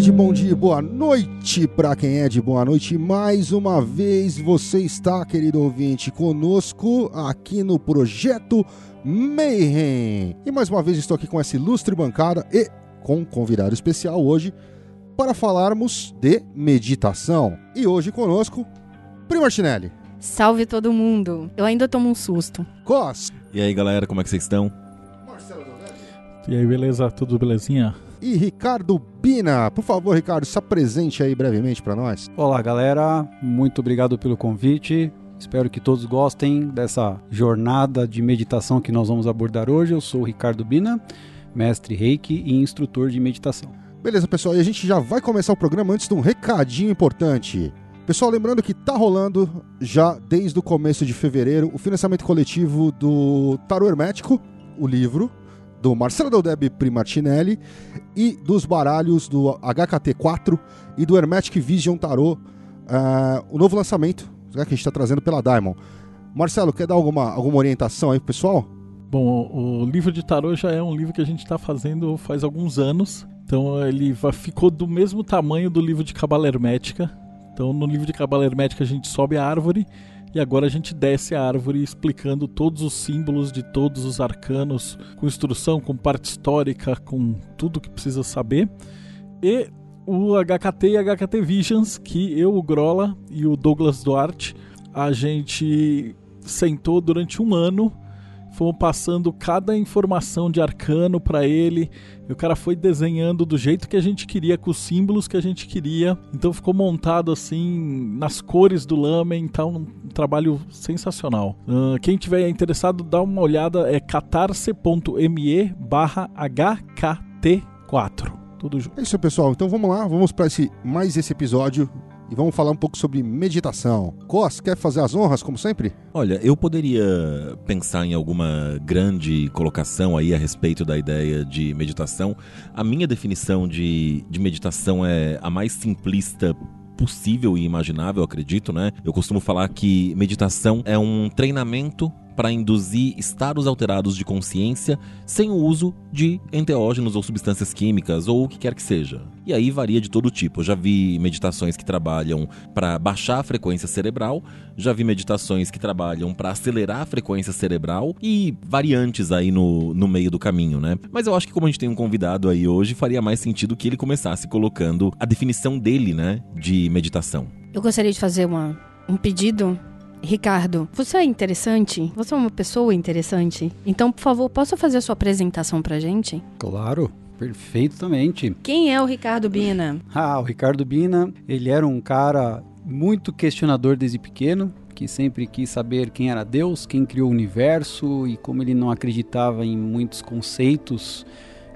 É de bom dia, e boa noite para quem é de boa noite. Mais uma vez você está, querido ouvinte, conosco aqui no projeto Mayhem. E mais uma vez estou aqui com essa ilustre bancada e com um convidado especial hoje para falarmos de meditação. E hoje conosco, Primo Martinelli, Salve todo mundo. Eu ainda tomo um susto. Cos, E aí, galera, como é que vocês estão? Marcelo E aí, beleza? Tudo belezinha? E Ricardo Bina. Por favor, Ricardo, se apresente aí brevemente para nós. Olá, galera. Muito obrigado pelo convite. Espero que todos gostem dessa jornada de meditação que nós vamos abordar hoje. Eu sou o Ricardo Bina, mestre Reiki e instrutor de meditação. Beleza, pessoal, e a gente já vai começar o programa antes de um recadinho importante. Pessoal, lembrando que tá rolando já desde o começo de fevereiro o financiamento coletivo do Tarô Hermético, o livro do Marcelo Deldeb Primartinelli e dos baralhos do HKT4 e do Hermetic Vision Tarot, ah, o novo lançamento né, que a gente está trazendo pela Diamond. Marcelo, quer dar alguma, alguma orientação aí pro pessoal? Bom, o, livro de tarô já é um livro que a gente está fazendo faz alguns anos. Então ele ficou do mesmo tamanho do livro de Cabala Hermética. Então no livro de Cabala Hermética a gente sobe a árvore e agora a gente desce a árvore explicando todos os símbolos de todos os arcanos, com instrução, com parte histórica, com tudo que precisa saber. E o HKT e HKT Visions, que eu, o Grola e o Douglas Duarte, a gente sentou durante um ano, fomos passando cada informação de arcano para ele, e o cara foi desenhando do jeito que a gente queria, com os símbolos que a gente queria. Então ficou montado assim, nas cores do lamen, tá um trabalho sensacional. Ah, quem tiver interessado, dá uma olhada, é catarse.me barra HKT4. Tudo junto. É isso, pessoal. Então vamos lá, vamos para esse, mais esse episódio e vamos falar um pouco sobre meditação. Cos, quer fazer as honras, como sempre? Olha, eu poderia pensar em alguma grande colocação aí a respeito da ideia de meditação. A minha definição de, de meditação é a mais simplista possível e imaginável, acredito, né? Eu costumo falar que meditação é um treinamento para induzir estados alterados de consciência sem o uso de enteógenos ou substâncias químicas ou o que quer que seja. E aí varia de todo tipo. Eu já vi meditações que trabalham para baixar a frequência cerebral, já vi meditações que trabalham para acelerar a frequência cerebral e variantes aí no, no meio do caminho, né? Mas eu acho que como a gente tem um convidado aí hoje, faria mais sentido que ele começasse colocando a definição dele, né, de meditação. Eu gostaria de fazer uma, um pedido. Ricardo, você é interessante? Você é uma pessoa interessante? Então, por favor, possa fazer a sua apresentação pra gente? Claro, perfeitamente. Quem é o Ricardo Bina? Ah, o Ricardo Bina, ele era um cara muito questionador desde pequeno, que sempre quis saber quem era Deus, quem criou o universo e como ele não acreditava em muitos conceitos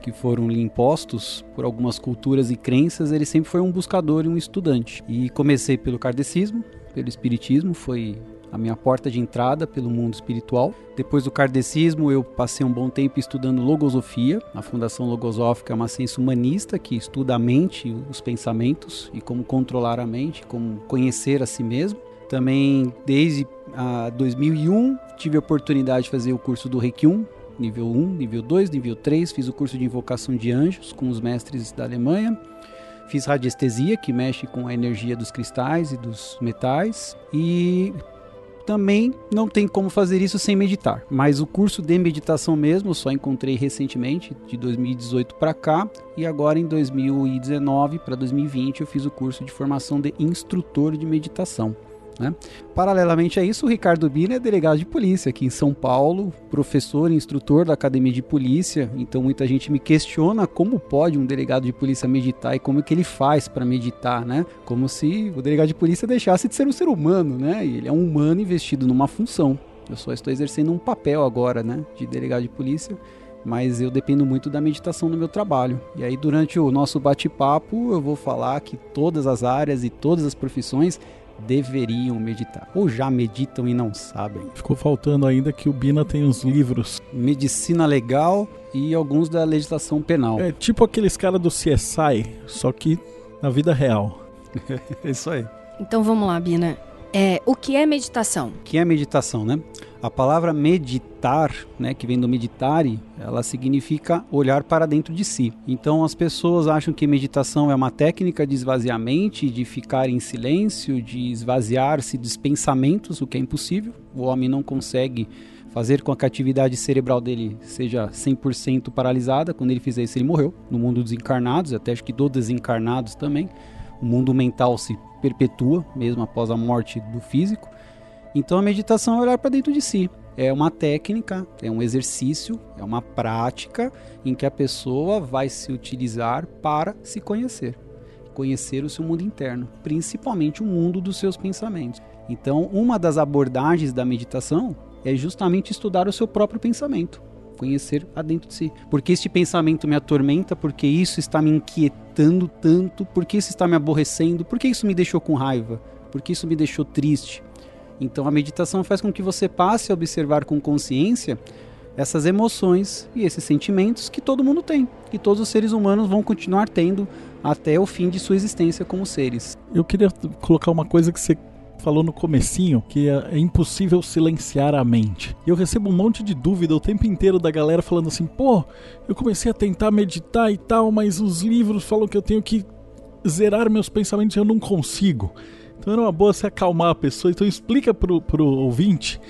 que foram lhe impostos por algumas culturas e crenças, ele sempre foi um buscador e um estudante. E comecei pelo kardecismo, pelo espiritismo, foi a minha porta de entrada pelo mundo espiritual. Depois do kardecismo, eu passei um bom tempo estudando logosofia. A Fundação Logosófica é uma ciência humanista que estuda a mente, os pensamentos e como controlar a mente, como conhecer a si mesmo. Também, desde ah, 2001, tive a oportunidade de fazer o curso do Reiki 1, nível 1, nível 2, nível 3. Fiz o curso de invocação de anjos com os mestres da Alemanha. Fiz radiestesia, que mexe com a energia dos cristais e dos metais. E também não tem como fazer isso sem meditar. Mas o curso de meditação mesmo só encontrei recentemente, de 2018 para cá, e agora em 2019 para 2020 eu fiz o curso de formação de instrutor de meditação. Né? Paralelamente a isso, o Ricardo Bina é delegado de polícia aqui em São Paulo, professor e instrutor da Academia de Polícia. Então muita gente me questiona como pode um delegado de polícia meditar e como é que ele faz para meditar, né? Como se o delegado de polícia deixasse de ser um ser humano, né? E ele é um humano investido numa função. Eu só estou exercendo um papel agora, né, de delegado de polícia mas eu dependo muito da meditação no meu trabalho. E aí, durante o nosso bate-papo, eu vou falar que todas as áreas e todas as profissões deveriam meditar. Ou já meditam e não sabem. Ficou faltando ainda que o Bina tem uns livros. Medicina legal e alguns da legislação penal. É tipo aqueles caras do CSI, só que na vida real. É isso aí. Então vamos lá, Bina. É, o que é meditação? O que é meditação, né? A palavra meditar, né, que vem do meditare, ela significa olhar para dentro de si. Então as pessoas acham que meditação é uma técnica de esvaziamento, de ficar em silêncio, de esvaziar-se dos pensamentos, o que é impossível. O homem não consegue fazer com que a atividade cerebral dele seja 100% paralisada. Quando ele fizer isso, ele morreu. No mundo dos encarnados, até acho que do desencarnados também. O mundo mental se perpetua, mesmo após a morte do físico. Então a meditação é olhar para dentro de si. É uma técnica, é um exercício, é uma prática em que a pessoa vai se utilizar para se conhecer. Conhecer o seu mundo interno, principalmente o mundo dos seus pensamentos. Então, uma das abordagens da meditação é justamente estudar o seu próprio pensamento, conhecer adentro de si. Porque este pensamento me atormenta, porque isso está me inquietando tanto, porque isso está me aborrecendo, porque isso me deixou com raiva, porque isso me deixou triste. Então a meditação faz com que você passe a observar com consciência essas emoções e esses sentimentos que todo mundo tem, que todos os seres humanos vão continuar tendo até o fim de sua existência como seres. Eu queria colocar uma coisa que você falou no comecinho, que é, é impossível silenciar a mente. E eu recebo um monte de dúvida o tempo inteiro da galera falando assim: "Pô, eu comecei a tentar meditar e tal, mas os livros falam que eu tenho que zerar meus pensamentos e eu não consigo". Então era uma boa se acalmar a pessoa. Então explica pro, pro ouvinte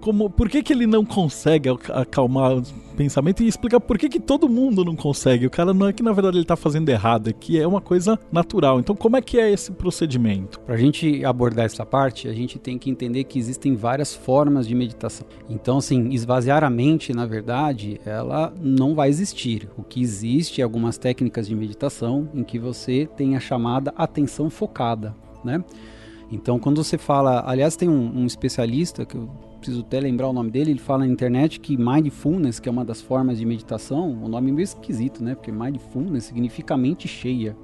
como, por que, que ele não consegue acalmar o pensamento e explicar por que, que todo mundo não consegue. O cara não é que na verdade ele está fazendo errado, é que é uma coisa natural. Então, como é que é esse procedimento? Para a gente abordar essa parte, a gente tem que entender que existem várias formas de meditação. Então, assim, esvaziar a mente, na verdade, ela não vai existir. O que existe é algumas técnicas de meditação em que você tem a chamada atenção focada, né? Então, quando você fala, aliás, tem um, um, especialista que eu preciso até lembrar o nome dele, ele fala na internet que mindfulness, que é uma das formas de meditação, o nome meio esquisito, né? Porque mindfulness significa mente cheia,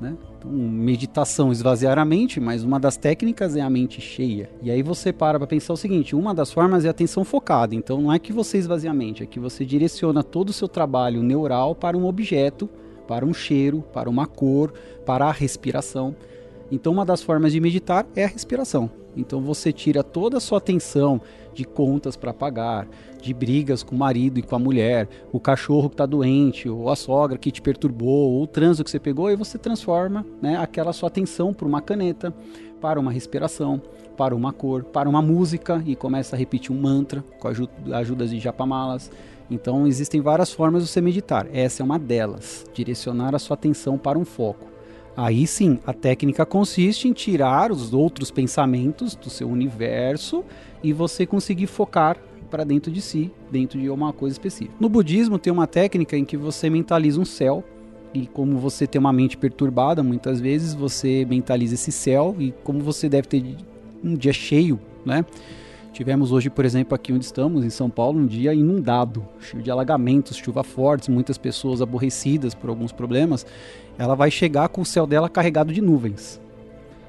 né? Então, meditação, esvaziar a mente, mas uma das técnicas é a mente cheia. E aí você para para pensar o seguinte: uma das formas é a atenção focada. Então, não é que você esvazia a mente, é que você direciona todo o seu trabalho neural para um objeto, para um cheiro, para uma cor, para a respiração. Então, uma das formas de meditar é a respiração. Então, você tira toda a sua atenção de contas para pagar, de brigas com o marido e com a mulher, o cachorro que está doente, ou a sogra que te perturbou, ou o trânsito que você pegou, e você transforma né, aquela sua atenção por uma caneta, para uma respiração, para uma cor, para uma música e começa a repetir um mantra com a ajuda de japamalas. Então, existem várias formas de você meditar. Essa é uma delas, direcionar a sua atenção para um foco. Aí sim, a técnica consiste em tirar os outros pensamentos do seu universo e você conseguir focar para dentro de si, dentro de uma coisa específica. No budismo tem uma técnica em que você mentaliza um céu e como você tem uma mente perturbada, muitas vezes você mentaliza esse céu e como você deve ter um dia cheio, né? Tivemos hoje, por exemplo, aqui onde estamos, em São Paulo, um dia inundado, cheio de alagamentos, chuva fortes, muitas pessoas aborrecidas por alguns problemas. Ela vai chegar com o céu dela carregado de nuvens.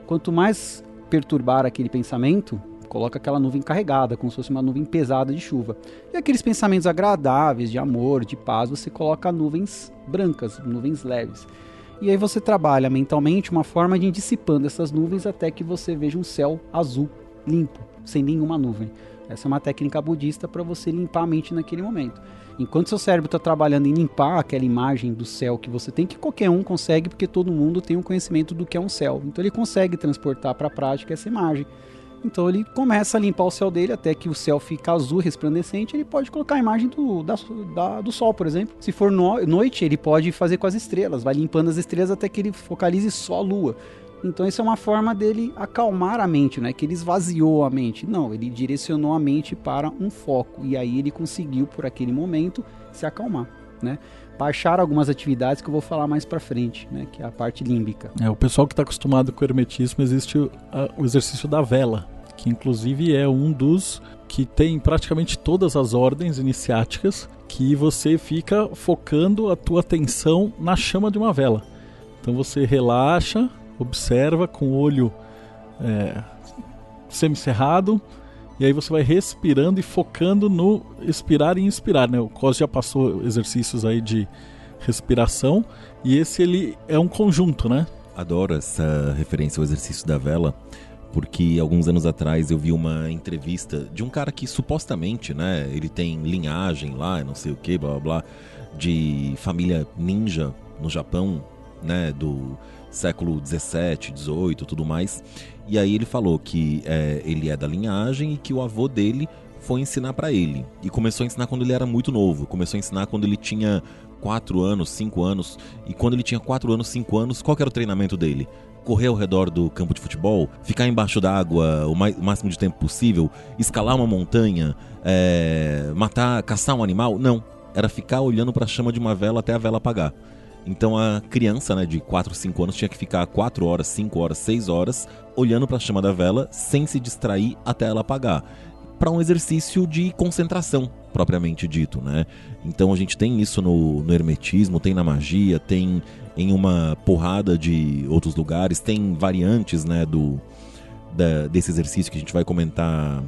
Quanto mais perturbar aquele pensamento, coloca aquela nuvem carregada, como se fosse uma nuvem pesada de chuva. E aqueles pensamentos agradáveis, de amor, de paz, você coloca nuvens brancas, nuvens leves. E aí você trabalha mentalmente uma forma de ir dissipando essas nuvens até que você veja um céu azul, limpo sem nenhuma nuvem. Essa é uma técnica budista para você limpar a mente naquele momento. Enquanto seu cérebro está trabalhando em limpar aquela imagem do céu que você tem, que qualquer um consegue, porque todo mundo tem um conhecimento do que é um céu. Então ele consegue transportar para a prática essa imagem. Então ele começa a limpar o céu dele até que o céu fica azul, resplandecente. Ele pode colocar a imagem do, da, da, do sol, por exemplo. Se for no, noite, ele pode fazer com as estrelas, vai limpando as estrelas até que ele focalize só a lua. Então isso é uma forma dele acalmar a mente, não é que ele esvaziou a mente. Não, ele direcionou a mente para um foco e aí ele conseguiu por aquele momento se acalmar, né? Baixar algumas atividades que eu vou falar mais para frente, né? Que é a parte límbica. É, o pessoal que está acostumado com o hermetismo existe o, o exercício da vela, que inclusive é um dos que tem praticamente todas as ordens iniciáticas que você fica focando a tua atenção na chama de uma vela. Então você relaxa, observa com o olho é, semicerrado e aí você vai respirando e focando no expirar e inspirar, né? O Cos já passou exercícios aí de respiração e esse ele é um conjunto, né? Adoro essa referência ao exercício da vela, porque alguns anos atrás eu vi uma entrevista de um cara que supostamente, né, ele tem linhagem lá, não sei o que, blá blá blá, de família ninja no Japão, né, do século 17, 18, tudo mais. E aí ele falou que é, ele é da linhagem e que o avô dele foi ensinar para ele. E começou a ensinar quando ele era muito novo. Começou a ensinar quando ele tinha 4 anos, 5 anos. E quando ele tinha 4 anos, 5 anos, qual era o treinamento dele? Correr ao redor do campo de futebol, ficar embaixo d'água o, o máximo de tempo possível, escalar uma montanha, é, matar, caçar um animal? Não. Era ficar olhando para a chama de uma vela até a vela apagar. Então a criança, né, de 4, 5 anos tinha que ficar 4 horas, 5 horas, 6 horas olhando para a chama da vela sem se distrair até ela apagar. Para um exercício de concentração, propriamente dito, né? Então a gente tem isso no, no hermetismo, tem na magia, tem em uma porrada de outros lugares, tem variantes, né, do da, desse exercício que a gente vai comentar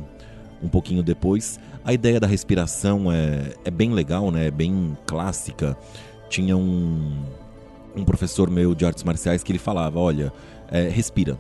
um pouquinho depois. A ideia da respiração é, é bem legal, né? É bem clássica tinha um, um professor meu de artes marciais que ele falava: olha, é, respira.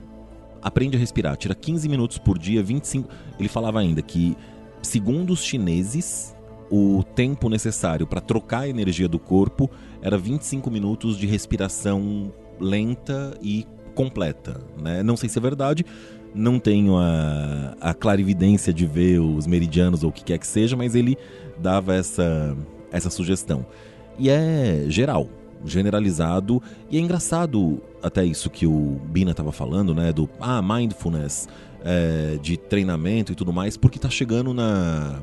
Aprende a respirar. Tira 15 minutos por dia, 25. Ele falava ainda que, segundo os chineses, o tempo necessário para trocar a energia do corpo era 25 minutos de respiração lenta e completa. Né? Não sei se é verdade, não tenho a, a clarividência de ver os meridianos ou o que quer que seja, mas ele dava essa, essa sugestão. E é geral, generalizado. E é engraçado até isso que o Bina estava falando, né? Do ah, mindfulness, é, de treinamento e tudo mais, porque está chegando na,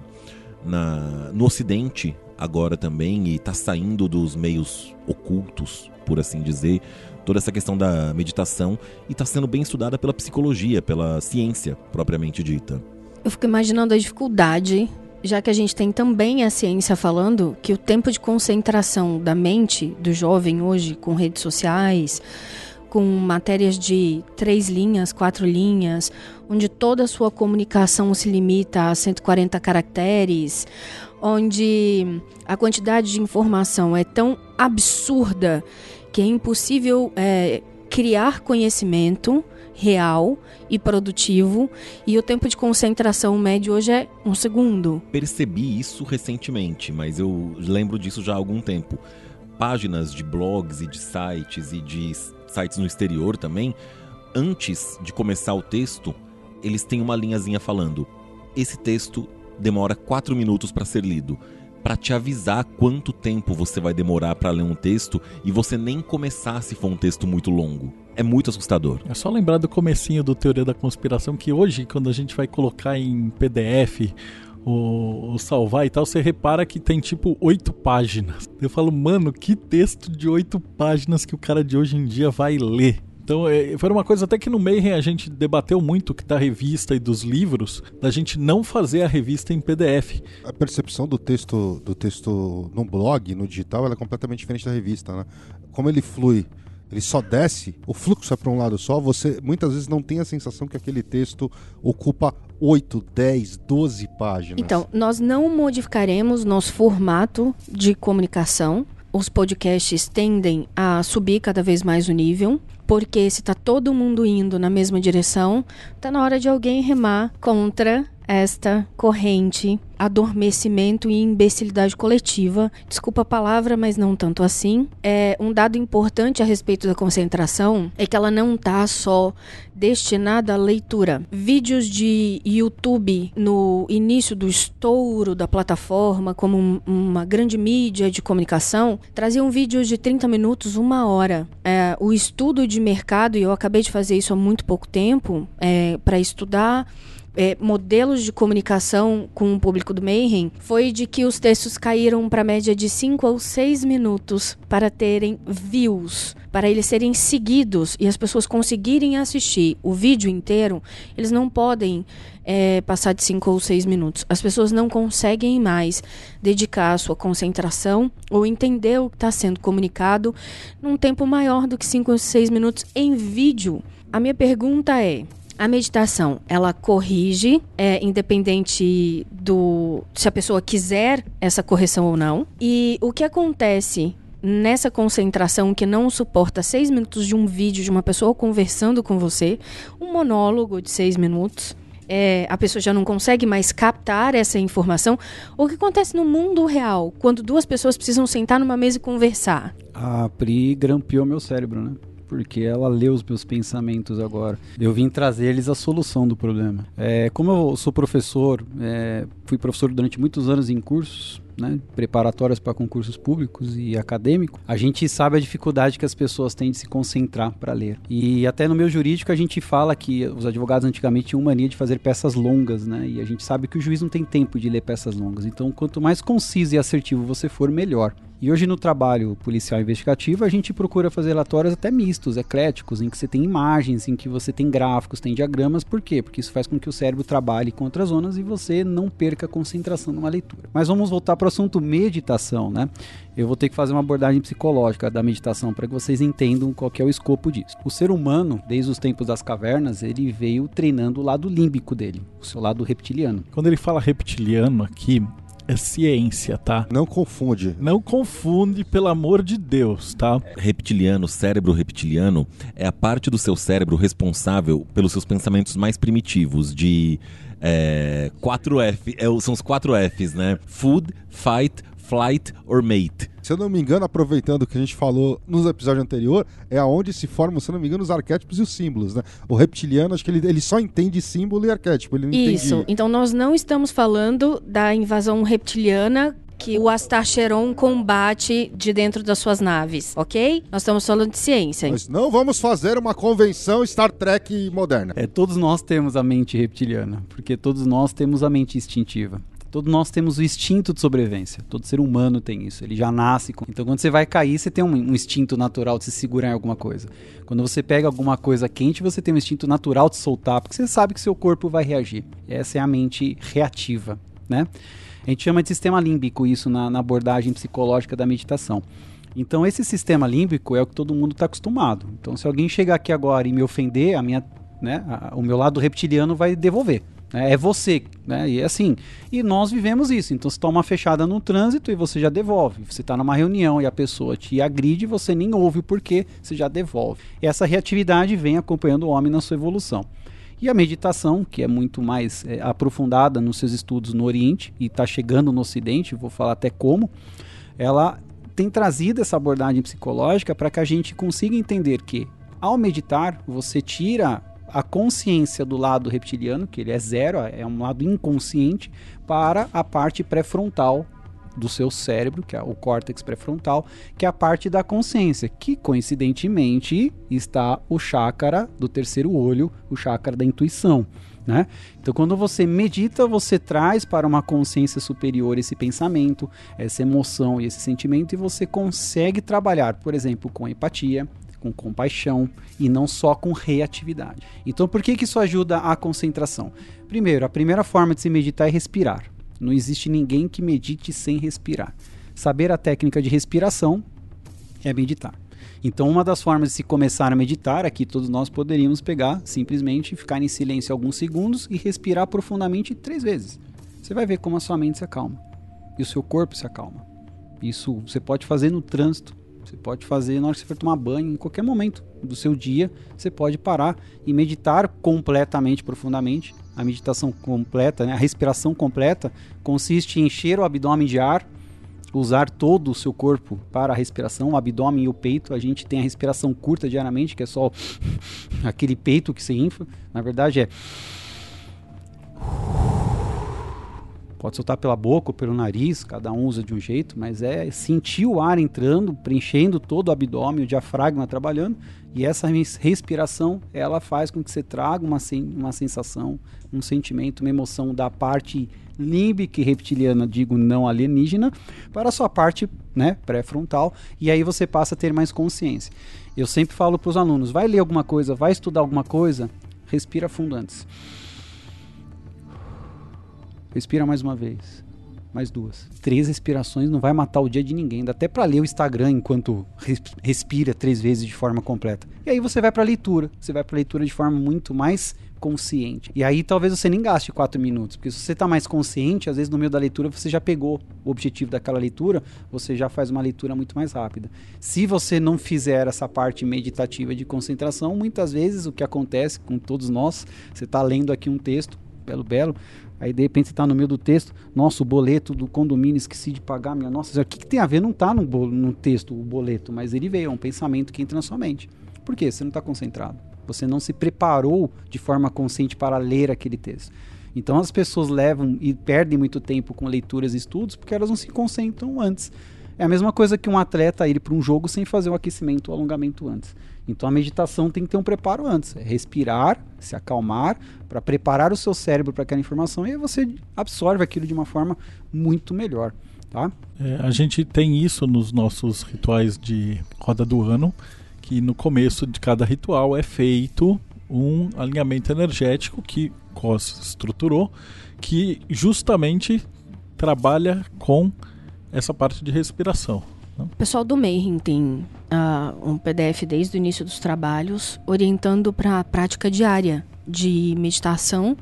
na, no Ocidente agora também e está saindo dos meios ocultos, por assim dizer, toda essa questão da meditação e está sendo bem estudada pela psicologia, pela ciência propriamente dita. Eu fico imaginando a dificuldade já que a gente tem também a ciência falando que o tempo de concentração da mente do jovem hoje, com redes sociais, com matérias de três linhas, quatro linhas, onde toda a sua comunicação se limita a 140 caracteres, onde a quantidade de informação é tão absurda que é impossível é, criar conhecimento real e produtivo e o tempo de concentração médio hoje é um segundo. Percebi isso recentemente, mas eu lembro disso já há algum tempo. Páginas de blogs e de sites e de sites no exterior também, antes de começar o texto, eles têm uma linhazinha falando: esse texto demora 4 minutos para ser lido para te avisar quanto tempo você vai demorar para ler um texto e você nem começar se for um texto muito longo. É muito assustador. É só lembrar do comecinho do Teoria da Conspiração que hoje, quando a gente vai colocar em PDF o, salvar e tal, você repara que tem tipo oito páginas. Eu falo, mano, que texto de oito páginas que o cara de hoje em dia vai ler? Então, é, foi uma coisa até que no Mayhem a gente debateu muito que da revista e dos livros, da gente não fazer a revista em PDF. A percepção do texto do texto no blog, no digital, é completamente diferente da revista, né? Como ele flui ele só desce, o fluxo é para um lado só, você muitas vezes não tem a sensação que aquele texto ocupa 8, 10, 12 páginas. Então, nós não modificaremos nosso formato de comunicação. Os podcasts tendem a subir cada vez mais o nível. Porque se tá todo mundo indo na mesma direção, tá na hora de alguém remar contra esta corrente, adormecimento e imbecilidade coletiva. Desculpa a palavra, mas não tanto assim. É um dado importante a respeito da concentração é que ela não tá só destinada à leitura. Vídeos de YouTube no início do estouro da plataforma como um, uma grande mídia de comunicação traziam vídeos de 30 minutos, uma hora. É, o estudo de mercado, e eu acabei de fazer isso há muito pouco tempo, é, para estudar é, modelos de comunicação com o público do Mayhem foi de que os textos caíram para média de 5 ou 6 minutos para terem views, para eles serem seguidos e as pessoas conseguirem assistir o vídeo inteiro, eles não podem é, passar de 5 ou 6 minutos. As pessoas não conseguem mais dedicar a sua concentração ou entender o que está sendo comunicado num tempo maior do que 5 ou 6 minutos em vídeo. A minha pergunta é: a meditação, ela corrige, é independente do se a pessoa quiser essa correção ou não. E o que acontece nessa concentração que não suporta seis minutos de um vídeo de uma pessoa conversando com você, um monólogo de seis minutos, é, a pessoa já não consegue mais captar essa informação. O que acontece no mundo real, quando duas pessoas precisam sentar numa mesa e conversar? A Pri grampeou meu cérebro, né? Porque ela lê os meus pensamentos agora. Eu vim trazer eles a solução do problema. É, como eu sou professor, é, fui professor durante muitos anos em cursos, né, preparatórias para concursos públicos e acadêmicos, a gente sabe a dificuldade que as pessoas têm de se concentrar para ler. E até no meu jurídico a gente fala que os advogados antigamente tinham mania de fazer peças longas, né? E a gente sabe que o juiz não tem tempo de ler peças longas. Então, quanto mais conciso e assertivo você for, melhor. E hoje no trabalho policial investigativo a gente procura fazer relatórios até mistos, ecléticos, em que você tem imagens, em que você tem gráficos, tem diagramas. Por quê? Porque isso faz com que o cérebro trabalhe com outras zonas e você não perca a concentração numa leitura. Mas vamos voltar para o assunto meditação, né? Eu vou ter que fazer uma abordagem psicológica da meditação para que vocês entendam qual é o escopo disso. O ser humano, desde os tempos das cavernas, ele veio treinando o lado límbico dele, o seu lado reptiliano. Quando ele fala reptiliano aqui, é ciência, tá? Não confunde. Não confunde, pelo amor de Deus, tá? Reptiliano, cérebro reptiliano, é a parte do seu cérebro responsável pelos seus pensamentos mais primitivos, de é, 4F, é, são os 4 Fs, né? Food, fight, flight or mate. Se eu não me engano, aproveitando o que a gente falou nos episódios anterior, é aonde se formam, se eu não me engano, os arquétipos e os símbolos, né? O reptiliano, acho que ele, ele só entende símbolo e arquétipo. Ele não Isso. Entende... Então nós não estamos falando da invasão reptiliana que o Astacheron combate de dentro das suas naves, ok? Nós estamos falando de ciência. Nós não vamos fazer uma convenção Star Trek moderna. É, todos nós temos a mente reptiliana, porque todos nós temos a mente instintiva. Todos nós temos o instinto de sobrevivência. Todo ser humano tem isso. Ele já nasce com. Então, quando você vai cair, você tem um, um, instinto natural de se segurar em alguma coisa. Quando você pega alguma coisa quente, você tem um instinto natural de soltar, porque você sabe que seu corpo vai reagir. Essa é a mente reativa, né? A gente chama de sistema límbico isso na, na abordagem psicológica da meditação. Então, esse sistema límbico é o que todo mundo está acostumado. Então, se alguém chegar aqui agora e me ofender, a minha, né, a, o meu lado reptiliano vai devolver. Né? É você, né? E é assim. E nós vivemos isso. Então, você toma uma fechada no trânsito e você já devolve. Você está numa reunião e a pessoa te agride, você nem ouve o porquê, você já devolve. Essa reatividade vem acompanhando o homem na sua evolução. E a meditação, que é muito mais é, aprofundada nos seus estudos no Oriente e está chegando no Ocidente, vou falar até como, ela tem trazido essa abordagem psicológica para que a gente consiga entender que, ao meditar, você tira a consciência do lado reptiliano, que ele é zero, é um lado inconsciente, para a parte pré-frontal do seu cérebro, que é o córtex pré-frontal, que é a parte da consciência, que coincidentemente está o chácara do terceiro olho, o chácara da intuição. Né? Então, quando você medita, você traz para uma consciência superior esse pensamento, essa emoção e esse sentimento, e você consegue trabalhar, por exemplo, com empatia, com compaixão e não só com reatividade. Então, por que, que isso ajuda a concentração? Primeiro, a primeira forma de se meditar é respirar. Não existe ninguém que medite sem respirar. Saber a técnica de respiração é meditar. Então, uma das formas de se começar a meditar, aqui todos nós poderíamos pegar, simplesmente ficar em silêncio alguns segundos e respirar profundamente três vezes. Você vai ver como a sua mente se acalma e o seu corpo se acalma. Isso você pode fazer no trânsito, você pode fazer na hora que você for tomar banho, em qualquer momento do seu dia, você pode parar e meditar completamente, profundamente. A meditação completa, né, a respiração completa, consiste em encher o abdômen de ar, usar todo o seu corpo para a respiração, o abdômen e o peito. A gente tem a respiração curta diariamente, que é só aquele peito que se infla. Na verdade é Pode soltar pela boca ou pelo nariz, cada um usa de um jeito, mas é sentir o ar entrando, preenchendo todo o abdômen, o diafragma trabalhando, e essa respiração, ela faz com que você traga uma, uma sensação, um sentimento, uma emoção da parte límbica e reptiliana, digo não alienígena, para a sua parte né, pré-frontal, e aí você passa a ter mais consciência. Eu sempre falo para os alunos, vai ler alguma coisa, vai estudar alguma coisa, respira fundo antes. Respira mais uma vez. Mais duas. Três respirações não vai matar o dia de ninguém. Dá até para ler o Instagram enquanto respira três vezes de forma completa. E aí você vai para leitura. Você vai para leitura de forma muito mais consciente. E aí talvez você nem gaste quatro minutos, porque se você está mais consciente, às vezes no meio da leitura você já pegou o objetivo daquela leitura, você já faz uma leitura muito mais rápida. Se você não fizer essa parte meditativa de concentração, muitas vezes o que acontece com todos nós, você está lendo aqui um texto, belo, belo, Aí de repente está no meio do texto, nossa, o boleto do condomínio esqueci de pagar, minha nossa, o que, que tem a ver? Não está no, no texto o boleto, mas ele veio, é um pensamento que entra na sua mente. Por quê? Você não está concentrado. Você não se preparou de forma consciente para ler aquele texto. Então as pessoas levam e perdem muito tempo com leituras e estudos porque elas não se concentram antes. É a mesma coisa que um atleta ir para um jogo sem fazer o aquecimento ou alongamento antes. Então a meditação tem que ter um preparo antes, é respirar, se acalmar, para preparar o seu cérebro para aquela informação e aí você absorve aquilo de uma forma muito melhor. Tá? É, a gente tem isso nos nossos rituais de roda do ano, que no começo de cada ritual é feito um alinhamento energético que Cos estruturou, que justamente trabalha com essa parte de respiração. O pessoal do Mayhem tem uh, um PDF desde o início dos trabalhos orientando para a prática diária de meditação,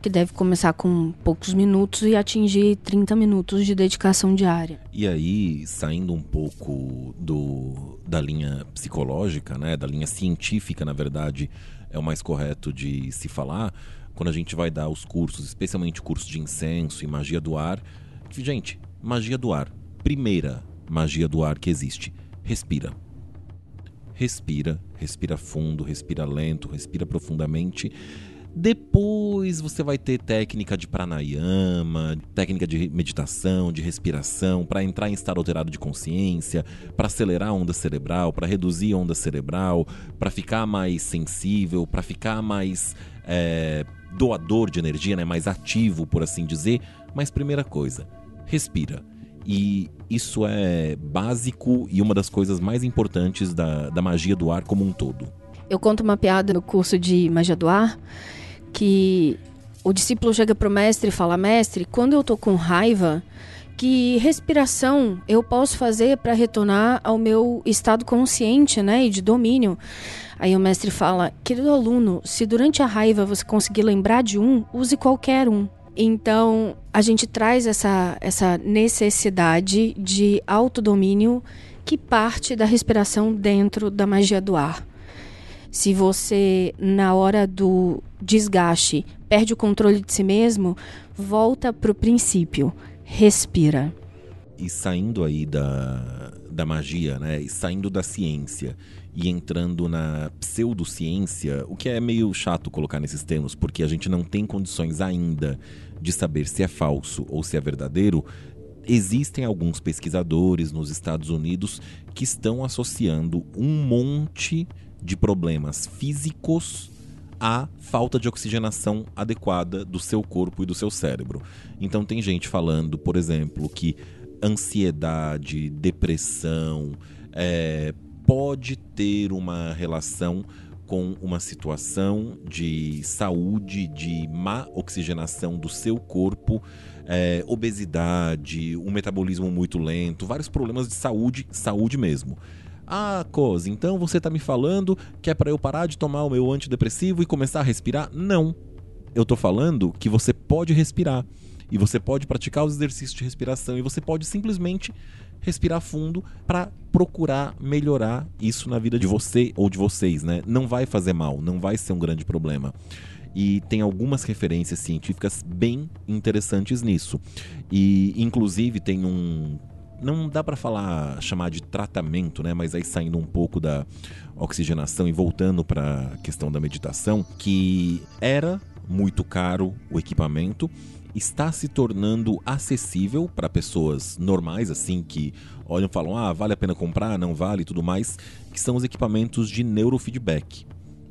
que deve começar com poucos minutos e atingir 30 minutos de dedicação diária. E aí, saindo um pouco do, da linha psicológica, né, da linha científica, na verdade, é o mais correto de se falar, quando a gente vai dar os cursos, especialmente o curso de incenso e magia do ar, gente, magia do ar, primeira magia do ar que existe. Respira. Respira, respira fundo, respira lento, respira profundamente. Depois você vai ter técnica de pranayama, técnica de meditação, de respiração, para entrar em estado alterado de consciência, para acelerar a onda cerebral, para reduzir a onda cerebral, para ficar mais sensível, para ficar mais é, doador de energia, né? mais ativo, por assim dizer. Mas primeira coisa, respira. E isso é básico e uma das coisas mais importantes da, da magia do ar como um todo. Eu conto uma piada no curso de magia do ar que o discípulo chega pro mestre e fala: Mestre, quando eu tô com raiva, que respiração eu posso fazer para retornar ao meu estado consciente, né, e de domínio? Aí o mestre fala: Querido aluno, se durante a raiva você conseguir lembrar de um, use qualquer um. Então, a gente traz essa, essa necessidade de autodomínio que parte da respiração dentro da magia do ar. Se você, na hora do desgaste, perde o controle de si mesmo, volta para o princípio. Respira. E saindo aí da, da magia, né? E saindo da ciência e entrando na pseudociência, o que é meio chato colocar nesses termos, porque a gente não tem condições ainda de saber se é falso ou se é verdadeiro. Existem alguns pesquisadores nos Estados Unidos que estão associando um monte de problemas físicos à falta de oxigenação adequada do seu corpo e do seu cérebro. Então tem gente falando, por exemplo, que ansiedade, depressão, é, pode ter uma relação com uma situação de saúde, de má oxigenação do seu corpo, é, obesidade, um metabolismo muito lento, vários problemas de saúde, saúde mesmo. Ah, Cos, então você está me falando que é para eu parar de tomar o meu antidepressivo e começar a respirar? Não. Eu estou falando que você pode respirar. E você pode praticar os exercícios de respiração e você pode simplesmente respirar fundo para procurar melhorar isso na vida de você ou de vocês, né? Não vai fazer mal, não vai ser um grande problema. E tem algumas referências científicas bem interessantes nisso. E inclusive tem um não dá para falar chamar de tratamento, né? Mas aí saindo um pouco da oxigenação e voltando para a questão da meditação, que era muito caro o equipamento está se tornando acessível para pessoas normais, assim, que olham e falam: ah, vale a pena comprar, não vale e tudo mais, que são os equipamentos de neurofeedback.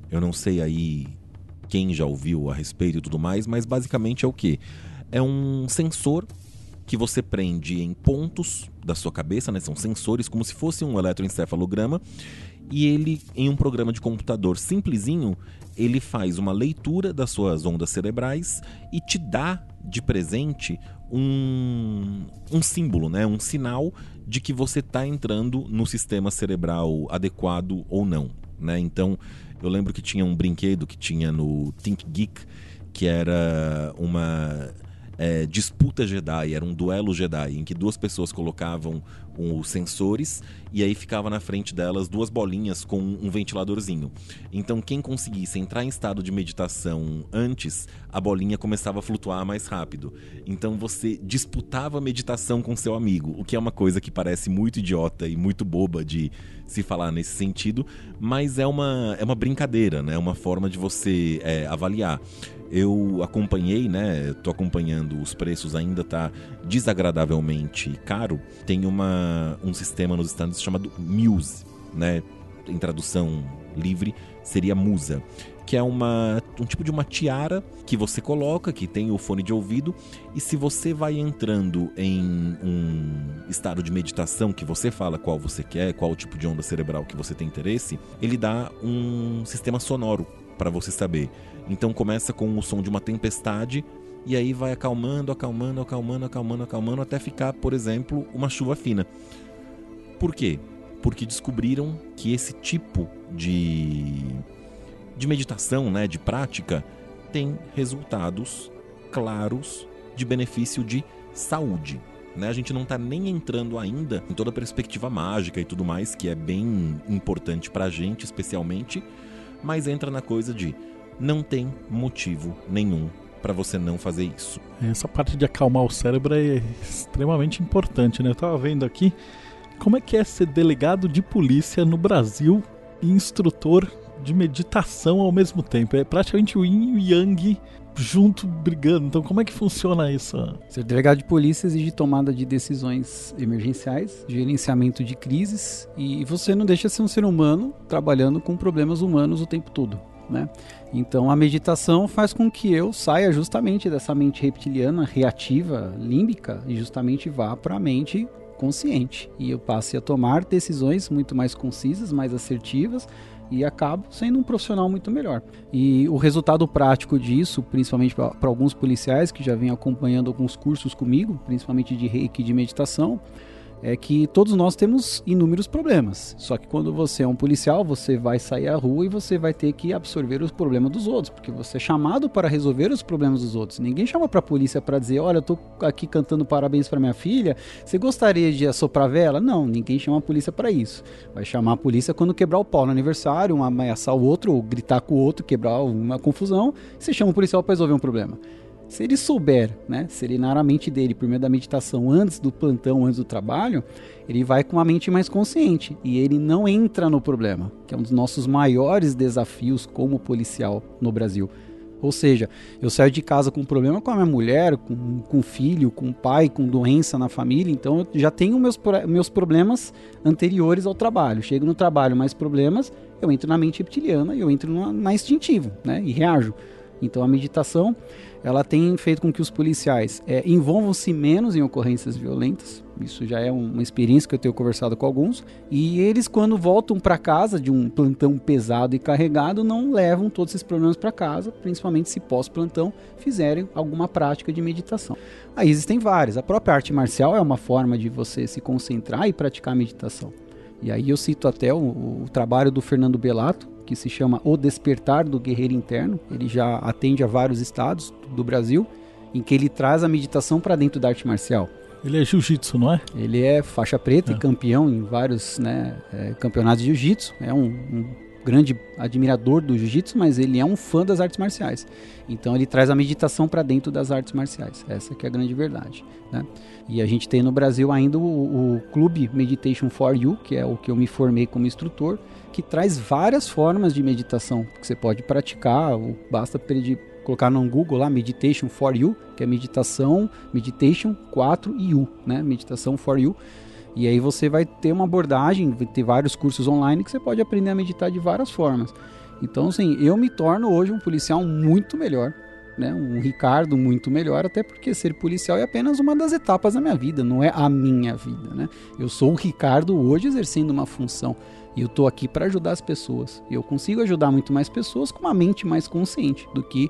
Eu não sei aí quem já ouviu a respeito e tudo mais, mas basicamente é o que? É um sensor que você prende em pontos da sua cabeça, né? São sensores como se fosse um eletroencefalograma. E ele, em um programa de computador simplesinho, ele faz uma leitura das suas ondas cerebrais e te dá de presente um, um símbolo, né? um sinal de que você está entrando no sistema cerebral adequado ou não. Né? Então, eu lembro que tinha um brinquedo que tinha no Think Geek, que era uma é, disputa Jedi, era um duelo Jedi, em que duas pessoas colocavam os sensores e aí ficava na frente delas duas bolinhas com um ventiladorzinho. Então quem conseguisse entrar em estado de meditação antes, a bolinha começava a flutuar mais rápido. Então você disputava a meditação com seu amigo, o que é uma coisa que parece muito idiota e muito boba de se falar nesse sentido, mas é uma, é uma brincadeira, né? É uma forma de você é, avaliar. Eu acompanhei, né? Tô acompanhando os preços, ainda tá desagradavelmente caro. Tem uma, um sistema nos Estados Unidos chamado Muse, né? Em tradução livre, seria Musa que é uma, um tipo de uma tiara que você coloca, que tem o fone de ouvido, e se você vai entrando em um estado de meditação que você fala qual você quer, qual tipo de onda cerebral que você tem interesse, ele dá um sistema sonoro para você saber. Então começa com o som de uma tempestade e aí vai acalmando, acalmando, acalmando, acalmando, acalmando até ficar, por exemplo, uma chuva fina. Por quê? Porque descobriram que esse tipo de de meditação, né, de prática, tem resultados claros de benefício de saúde. Né? A gente não está nem entrando ainda em toda a perspectiva mágica e tudo mais, que é bem importante para a gente, especialmente, mas entra na coisa de não tem motivo nenhum para você não fazer isso. Essa parte de acalmar o cérebro é extremamente importante, né? Eu tava vendo aqui como é que é ser delegado de polícia no Brasil e instrutor de meditação ao mesmo tempo. É praticamente o yin e yang junto brigando. Então, como é que funciona isso? Ser delegado de polícia exige tomada de decisões emergenciais, gerenciamento de crises e você não deixa de ser um ser humano trabalhando com problemas humanos o tempo todo. Né? Então a meditação faz com que eu saia justamente dessa mente reptiliana, reativa, límbica e justamente vá para a mente consciente e eu passe a tomar decisões muito mais concisas, mais assertivas e acabo sendo um profissional muito melhor. E o resultado prático disso, principalmente para alguns policiais que já vêm acompanhando alguns cursos comigo, principalmente de reiki de meditação, é que todos nós temos inúmeros problemas. Só que quando você é um policial, você vai sair à rua e você vai ter que absorver os problemas dos outros, porque você é chamado para resolver os problemas dos outros. Ninguém chama para a polícia para dizer: "Olha, eu tô aqui cantando parabéns para minha filha, você gostaria de assoprar vela?". Não, ninguém chama a polícia para isso. Vai chamar a polícia quando quebrar o pau no aniversário, um ameaçar o outro, ou gritar com o outro, quebrar uma confusão, você chama o policial para resolver um problema. Se ele souber, né, serenar a mente dele por meio da meditação antes do plantão, antes do trabalho, ele vai com a mente mais consciente e ele não entra no problema, que é um dos nossos maiores desafios como policial no Brasil. Ou seja, eu saio de casa com um problema com a minha mulher, com, com filho, com pai, com doença na família, então eu já tenho meus, meus problemas anteriores ao trabalho. Chego no trabalho, mais problemas, eu entro na mente reptiliana e eu entro na, na instintivo, né? E reajo. Então a meditação ela tem feito com que os policiais é, envolvam-se menos em ocorrências violentas. Isso já é uma experiência que eu tenho conversado com alguns. E eles, quando voltam para casa de um plantão pesado e carregado, não levam todos esses problemas para casa, principalmente se pós-plantão fizerem alguma prática de meditação. Aí existem várias. A própria arte marcial é uma forma de você se concentrar e praticar meditação. E aí eu cito até o, o trabalho do Fernando Belato, que se chama O Despertar do Guerreiro Interno. Ele já atende a vários estados do Brasil, em que ele traz a meditação para dentro da arte marcial. Ele é jiu-jitsu, não é? Ele é faixa preta é. e campeão em vários né, é, campeonatos de jiu-jitsu. É um, um grande admirador do jiu-jitsu, mas ele é um fã das artes marciais. Então ele traz a meditação para dentro das artes marciais. Essa que é a grande verdade. Né? E a gente tem no Brasil ainda o, o Clube Meditation for You, que é o que eu me formei como instrutor, que traz várias formas de meditação que você pode praticar, basta pedir colocar no Google lá Meditation for You, que é meditação, meditation 4 e U, né? Meditação for You. E aí você vai ter uma abordagem, vai ter vários cursos online que você pode aprender a meditar de várias formas. Então, assim, eu me torno hoje um policial muito melhor, né? Um Ricardo muito melhor, até porque ser policial é apenas uma das etapas da minha vida, não é a minha vida, né? Eu sou o Ricardo hoje exercendo uma função e eu tô aqui para ajudar as pessoas. E eu consigo ajudar muito mais pessoas com uma mente mais consciente do que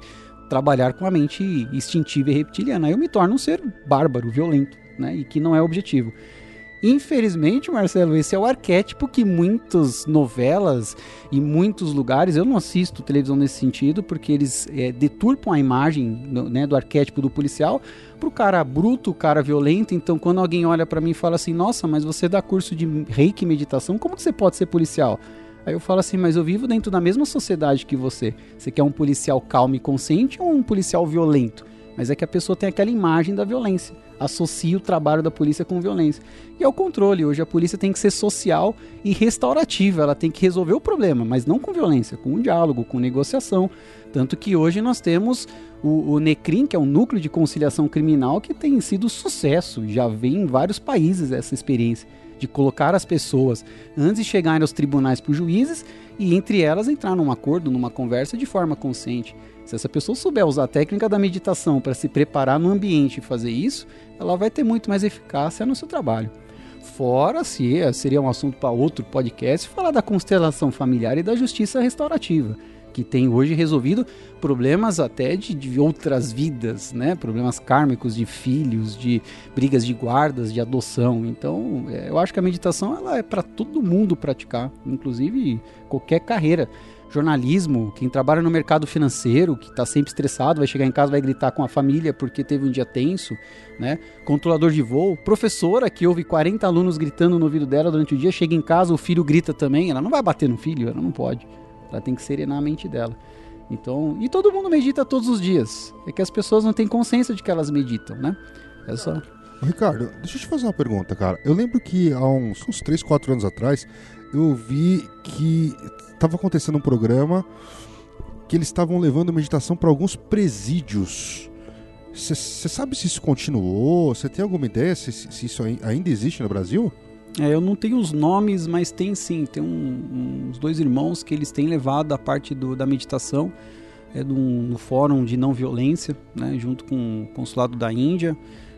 trabalhar com a mente instintiva e reptiliana. Aí eu me torno um ser bárbaro, violento, né? E que não é o objetivo. Infelizmente, Marcelo, esse é o arquétipo que muitas novelas e muitos lugares, eu não assisto televisão nesse sentido, porque eles é, deturpam a imagem né, do arquétipo do policial pro cara bruto, cara violento. Então, quando alguém olha para mim e fala assim, nossa, mas você dá curso de reiki meditação, como que você pode ser policial? Aí eu falo assim, mas eu vivo dentro da mesma sociedade que você. Você quer um policial calmo e consciente ou um policial violento? Mas é que a pessoa tem aquela imagem da violência associa o trabalho da polícia com violência. E é o controle. Hoje a polícia tem que ser social e restaurativa. Ela tem que resolver o problema, mas não com violência, com um diálogo, com negociação. Tanto que hoje nós temos o, o NECRIM, que é o Núcleo de Conciliação Criminal, que tem sido sucesso. Já vem em vários países essa experiência de colocar as pessoas antes de chegarem aos tribunais por juízes e entre elas entrar num acordo, numa conversa de forma consciente. Se essa pessoa souber usar a técnica da meditação para se preparar no ambiente e fazer isso, ela vai ter muito mais eficácia no seu trabalho. Fora se seria um assunto para outro podcast, falar da constelação familiar e da justiça restaurativa, que tem hoje resolvido problemas até de, de outras vidas, né? Problemas kármicos de filhos, de brigas de guardas, de adoção. Então, é, eu acho que a meditação ela é para todo mundo praticar, inclusive qualquer carreira jornalismo, quem trabalha no mercado financeiro, que está sempre estressado, vai chegar em casa vai gritar com a família porque teve um dia tenso, né? Controlador de voo, professora que ouve 40 alunos gritando no ouvido dela durante o dia, chega em casa, o filho grita também, ela não vai bater no filho, ela não pode. Ela tem que serenar a mente dela. Então, e todo mundo medita todos os dias. É que as pessoas não têm consciência de que elas meditam, né? É só Ricardo, deixa eu te fazer uma pergunta, cara. Eu lembro que há uns, uns 3, 4 anos atrás, eu vi que estava acontecendo um programa que eles estavam levando meditação para alguns presídios. Você sabe se isso continuou? Você tem alguma ideia se, se, isso ainda existe no Brasil? É, eu não tenho os nomes, mas tem sim. Tem um, uns dois irmãos que eles têm levado a parte do, da meditação é um, um fórum de não violência, né, junto com o consulado da Índia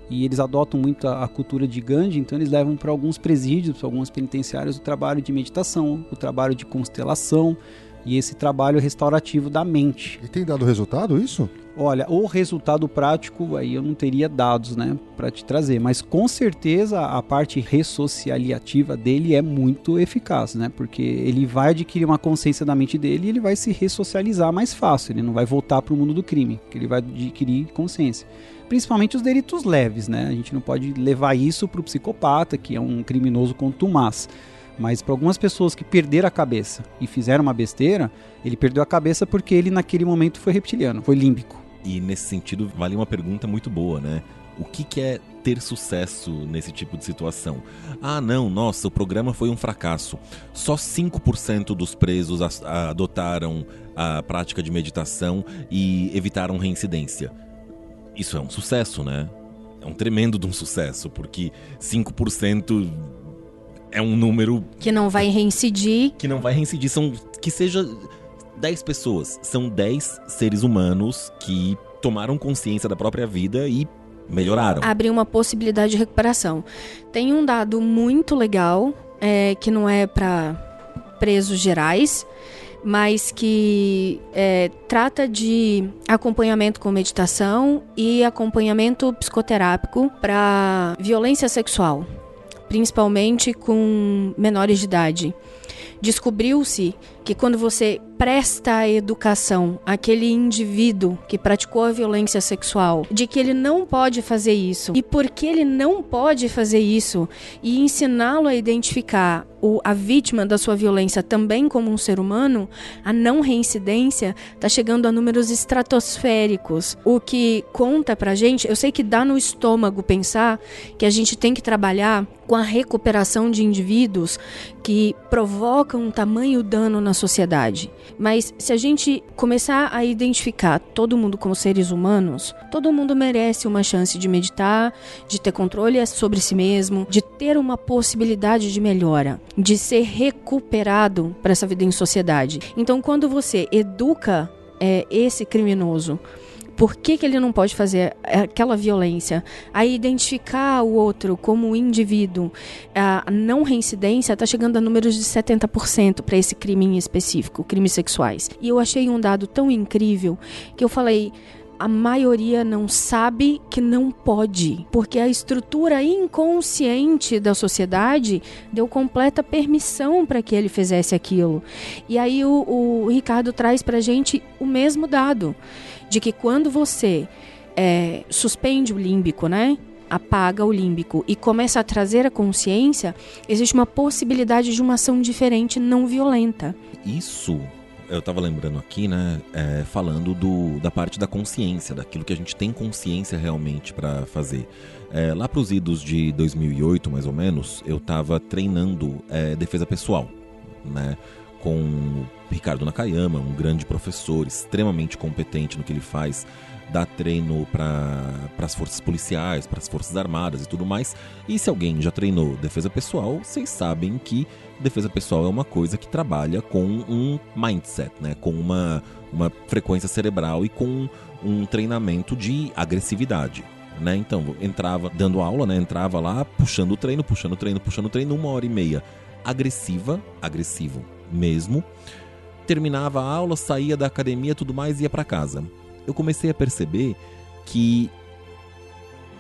e eles adotam muito a, a cultura de Gandhi, então eles levam para alguns presídios, para algumas penitenciárias, o trabalho de meditação, o trabalho de constelação e esse trabalho restaurativo da mente. E tem dado resultado isso? Olha, o resultado prático aí eu não teria dados, né, para te trazer, mas com certeza a parte ressocialiativa dele é muito eficaz, né? Porque ele vai adquirir uma consciência da mente dele e ele vai se ressocializar mais fácil, ele não vai voltar para o mundo do crime, que ele vai adquirir consciência principalmente os delitos leves, né? A gente não pode levar isso para o psicopata, que é um criminoso contumaz. Mas para algumas pessoas que perderam a cabeça e fizeram uma besteira, ele perdeu a cabeça porque ele naquele momento foi reptiliano, foi límbico. E nesse sentido, vale uma pergunta muito boa, né? O que, que é ter sucesso nesse tipo de situação? Ah, não, nossa, o programa foi um fracasso. Só 5% dos presos adotaram a prática de meditação e evitaram reincidência isso é um sucesso, né? É um tremendo de um sucesso, porque 5% é um número. Que não vai reincidir. Que não vai reincidir. São. Que seja 10 pessoas. São 10 seres humanos que tomaram consciência da própria vida e melhoraram. Abriu uma possibilidade de recuperação. Tem um dado muito legal, é, que não é para presos gerais, mas que é, trata de acompanhamento com meditação e acompanhamento psicoterápico para violência sexual, principalmente com menores de idade. Descobriu-se que quando você presta a educação àquele indivíduo que praticou a violência sexual, de que ele não pode fazer isso e por que ele não pode fazer isso, e ensiná-lo a identificar o, a vítima da sua violência também como um ser humano, a não reincidência está chegando a números estratosféricos. O que conta pra gente, eu sei que dá no estômago pensar que a gente tem que trabalhar com a recuperação de indivíduos que provocam um tamanho dano na sociedade. Mas se a gente começar a identificar todo mundo como seres humanos, todo mundo merece uma chance de meditar, de ter controle sobre si mesmo, de ter uma possibilidade de melhora, de ser recuperado para essa vida em sociedade. Então, quando você educa é, esse criminoso por que, que ele não pode fazer aquela violência? A identificar o outro como um indivíduo, a não reincidência está chegando a números de 70% para esse crime em específico, crimes sexuais. E eu achei um dado tão incrível que eu falei a maioria não sabe que não pode, porque a estrutura inconsciente da sociedade deu completa permissão para que ele fizesse aquilo. E aí o, o Ricardo traz para gente o mesmo dado de que quando você é, suspende o límbico, né? Apaga o límbico e começa a trazer a consciência, existe uma possibilidade de uma ação diferente, não violenta. Isso eu estava lembrando aqui, né, é, falando do, da parte da consciência, daquilo que a gente tem consciência realmente para fazer. É, lá para os idos de 2008, mais ou menos, eu estava treinando é, defesa pessoal, né, com Ricardo Nakayama, um grande professor, extremamente competente no que ele faz, dá treino para as forças policiais, para as forças armadas e tudo mais. E se alguém já treinou defesa pessoal, vocês sabem que defesa pessoal é uma coisa que trabalha com um mindset, né? com uma, uma frequência cerebral e com um treinamento de agressividade. Né? Então, entrava dando aula, né? entrava lá, puxando o treino, puxando o treino, puxando o treino, uma hora e meia agressiva, agressivo mesmo. Terminava a aula, saía da academia, tudo mais, ia para casa. Eu comecei a perceber que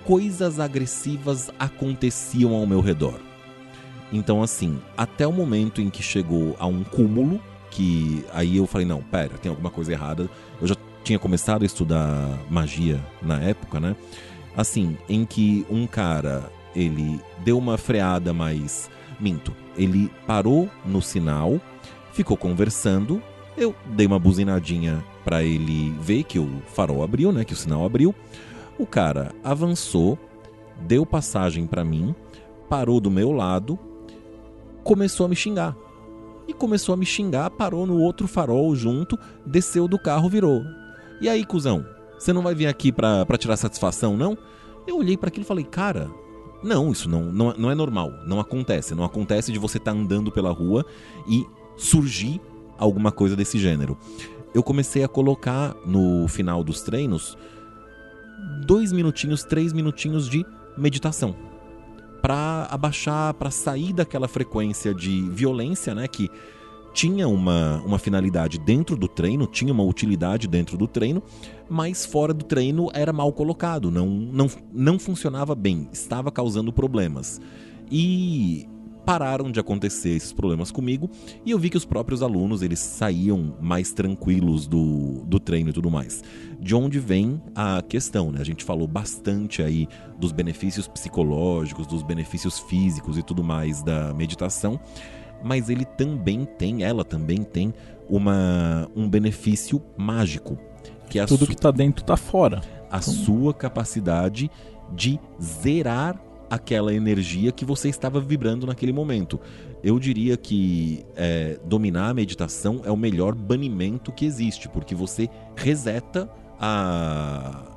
coisas agressivas aconteciam ao meu redor. Então, assim, até o momento em que chegou a um cúmulo, que aí eu falei: não, pera, tem alguma coisa errada. Eu já tinha começado a estudar magia na época, né? Assim, em que um cara, ele deu uma freada, mas minto. Ele parou no sinal, ficou conversando. Eu dei uma buzinadinha para ele ver que o farol abriu, né? Que o sinal abriu. O cara avançou, deu passagem para mim, parou do meu lado, começou a me xingar. E começou a me xingar, parou no outro farol junto, desceu do carro, virou. E aí, cuzão, você não vai vir aqui pra, pra tirar satisfação, não? Eu olhei para aquilo e falei, cara, não, isso não, não, não é normal. Não acontece. Não acontece de você estar tá andando pela rua e surgir alguma coisa desse gênero. Eu comecei a colocar no final dos treinos dois minutinhos, três minutinhos de meditação para abaixar, para sair daquela frequência de violência, né, que tinha uma, uma finalidade dentro do treino, tinha uma utilidade dentro do treino, mas fora do treino era mal colocado, não, não, não funcionava bem, estava causando problemas. E pararam de acontecer esses problemas comigo e eu vi que os próprios alunos eles saíam mais tranquilos do, do treino e tudo mais. De onde vem a questão, né? A gente falou bastante aí dos benefícios psicológicos, dos benefícios físicos e tudo mais da meditação mas ele também tem, ela também tem uma, um benefício mágico. Que é Tudo que está dentro está fora. A então... sua capacidade de zerar aquela energia que você estava vibrando naquele momento. Eu diria que é, dominar a meditação é o melhor banimento que existe, porque você reseta a,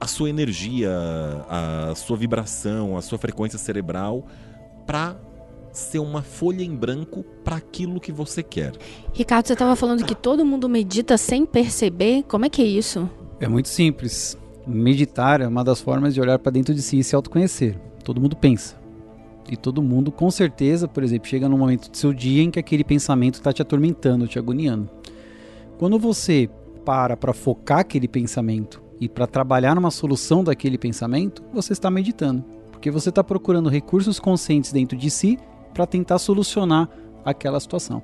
a sua energia, a sua vibração, a sua frequência cerebral para ser uma folha em branco para aquilo que você quer. Ricardo, você estava falando que todo mundo medita sem perceber. Como é que é isso? É muito simples. Meditar é uma das formas de olhar para dentro de si e se autoconhecer. Todo mundo pensa. E todo mundo, com certeza, por exemplo, chega num momento do seu dia em que aquele pensamento está te atormentando, te agoniando. Quando você para para focar aquele pensamento e para trabalhar numa solução daquele pensamento, você está meditando. Porque você está procurando recursos conscientes dentro de si para tentar solucionar aquela situação.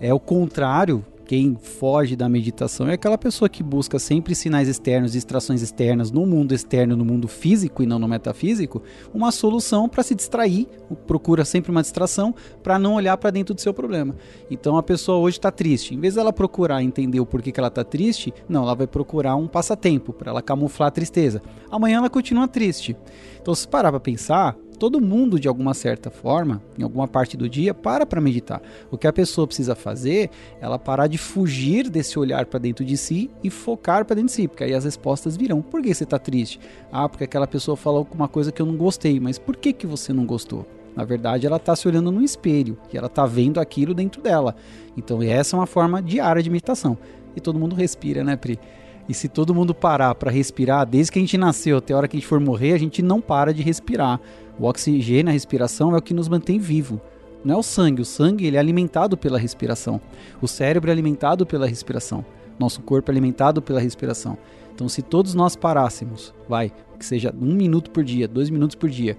É o contrário, quem foge da meditação é aquela pessoa que busca sempre sinais externos, distrações externas no mundo externo, no mundo físico e não no metafísico, uma solução para se distrair, procura sempre uma distração para não olhar para dentro do seu problema. Então a pessoa hoje está triste, em vez dela procurar entender o porquê que ela está triste, não, ela vai procurar um passatempo para ela camuflar a tristeza. Amanhã ela continua triste. Então se parar para pensar, Todo mundo, de alguma certa forma, em alguma parte do dia, para para meditar. O que a pessoa precisa fazer, ela parar de fugir desse olhar para dentro de si e focar para dentro de si, porque aí as respostas virão. Por que você está triste? Ah, porque aquela pessoa falou alguma coisa que eu não gostei. Mas por que que você não gostou? Na verdade, ela está se olhando no espelho e ela está vendo aquilo dentro dela. Então, essa é uma forma diária de meditação. E todo mundo respira, né, Pri? E se todo mundo parar para respirar, desde que a gente nasceu até a hora que a gente for morrer, a gente não para de respirar. O oxigênio, a respiração é o que nos mantém vivo. Não é o sangue, o sangue ele é alimentado pela respiração. O cérebro é alimentado pela respiração. Nosso corpo é alimentado pela respiração. Então, se todos nós parássemos, vai, que seja um minuto por dia, dois minutos por dia,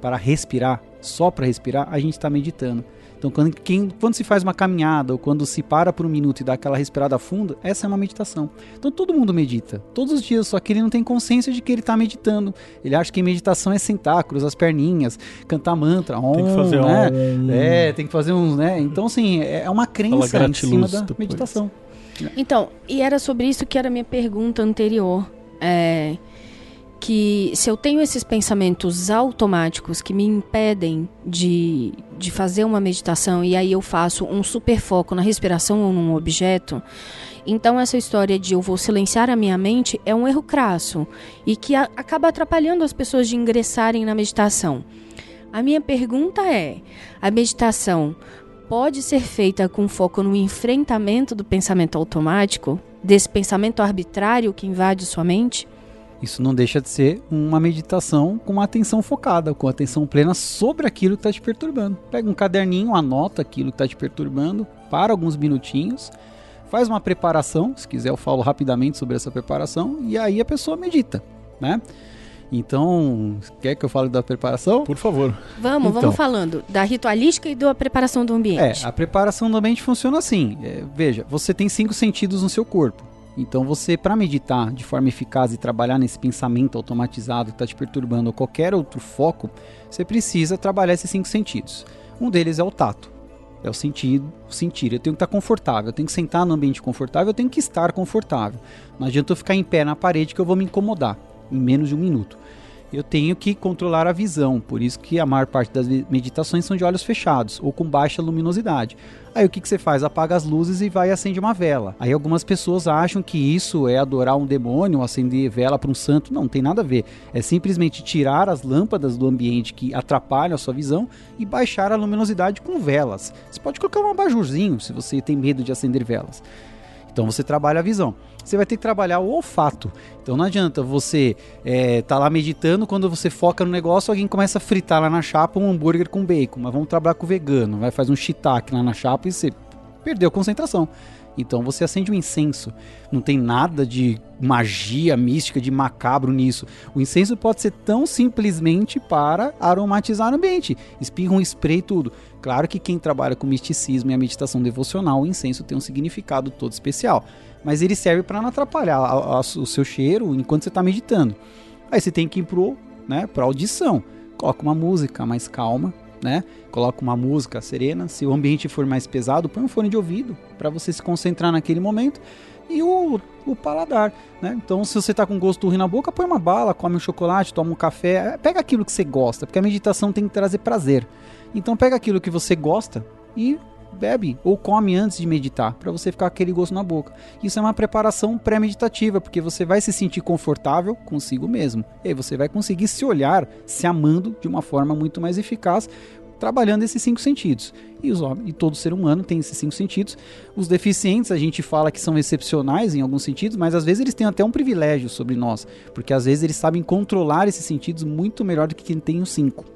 para respirar, só para respirar, a gente está meditando. Então, quando, quem, quando se faz uma caminhada ou quando se para por um minuto e dá aquela respirada funda, essa é uma meditação. Então, todo mundo medita, todos os dias, só que ele não tem consciência de que ele está meditando. Ele acha que meditação é sentar, cruzar as perninhas, cantar mantra, om, Tem que fazer né? um... É, tem que fazer uns, né? Então, assim, é uma crença em cima da depois. meditação. Então, e era sobre isso que era a minha pergunta anterior. É, que se eu tenho esses pensamentos automáticos que me impedem de, de fazer uma meditação e aí eu faço um super foco na respiração ou num objeto, então essa história de eu vou silenciar a minha mente é um erro crasso e que a, acaba atrapalhando as pessoas de ingressarem na meditação. A minha pergunta é: a meditação pode ser feita com foco no enfrentamento do pensamento automático, desse pensamento arbitrário que invade sua mente? Isso não deixa de ser uma meditação com uma atenção focada, com atenção plena sobre aquilo que está te perturbando. Pega um caderninho, anota aquilo que está te perturbando, para alguns minutinhos, faz uma preparação, se quiser eu falo rapidamente sobre essa preparação, e aí a pessoa medita, né? Então, quer que eu fale da preparação? Por favor. Vamos, Então. vamos falando da ritualística e da preparação do ambiente. É, a preparação do ambiente funciona assim. É, veja, você tem cinco sentidos no seu corpo. Então você, para meditar de forma eficaz e trabalhar nesse pensamento automatizado que está te perturbando ou qualquer outro foco, você precisa trabalhar esses cinco sentidos. Um deles é o tato. É o sentido, o sentir. Eu tenho que estar confortável, eu tenho que sentar no ambiente confortável, eu tenho que estar confortável. Não adianta eu ficar em pé na parede que eu vou me incomodar em menos de um minuto. Eu tenho que controlar a visão, por isso que a maior parte das meditações são de olhos fechados ou com baixa luminosidade. Aí o que, que você faz? Apaga as luzes e vai e acende uma vela. Aí algumas pessoas acham que isso é adorar um demônio, acender vela para um santo. Não, não tem nada a ver. É simplesmente tirar as lâmpadas do ambiente que atrapalham a sua visão e baixar a luminosidade com velas. Você pode colocar um abajurzinho se você tem medo de acender velas. Então você trabalha a visão. Você vai ter que trabalhar o olfato. Então não adianta você é, tá lá meditando, quando você foca no negócio, alguém começa a fritar lá na chapa um hambúrguer com bacon. Mas vamos trabalhar com vegano, vai fazer um shiitake lá na chapa e você perdeu a concentração. Então você acende um incenso. Não tem nada de magia mística, de macabro nisso. O incenso pode ser tão simplesmente para aromatizar o ambiente. Espirra um spray tudo. Claro que quem trabalha com misticismo e a meditação devocional, o incenso tem um significado todo especial. Mas ele serve para não atrapalhar a- a- o seu cheiro enquanto você está meditando. Aí você tem que ir pro, né, audição. Coloca uma música mais calma, né? Coloca uma música serena. Se o ambiente for mais pesado, põe um fone de ouvido para você se concentrar naquele momento. E o, o paladar, né? Então, se você tá com gosto ruim na boca, põe uma bala, come um chocolate, toma um café. Pega aquilo que você gosta, porque a meditação tem que trazer prazer. Então, pega aquilo que você gosta e bebe ou come antes de meditar, para você ficar aquele gosto na boca. Isso é uma preparação pré-meditativa, porque você vai se sentir confortável consigo mesmo. E aí você vai conseguir se olhar se amando de uma forma muito mais eficaz, trabalhando esses cinco sentidos. E, os, e todo ser humano tem esses cinco sentidos. Os deficientes a gente fala que são excepcionais em alguns sentidos, mas às vezes eles têm até um privilégio sobre nós, porque às vezes eles sabem controlar esses sentidos muito melhor do que quem tem os cinco.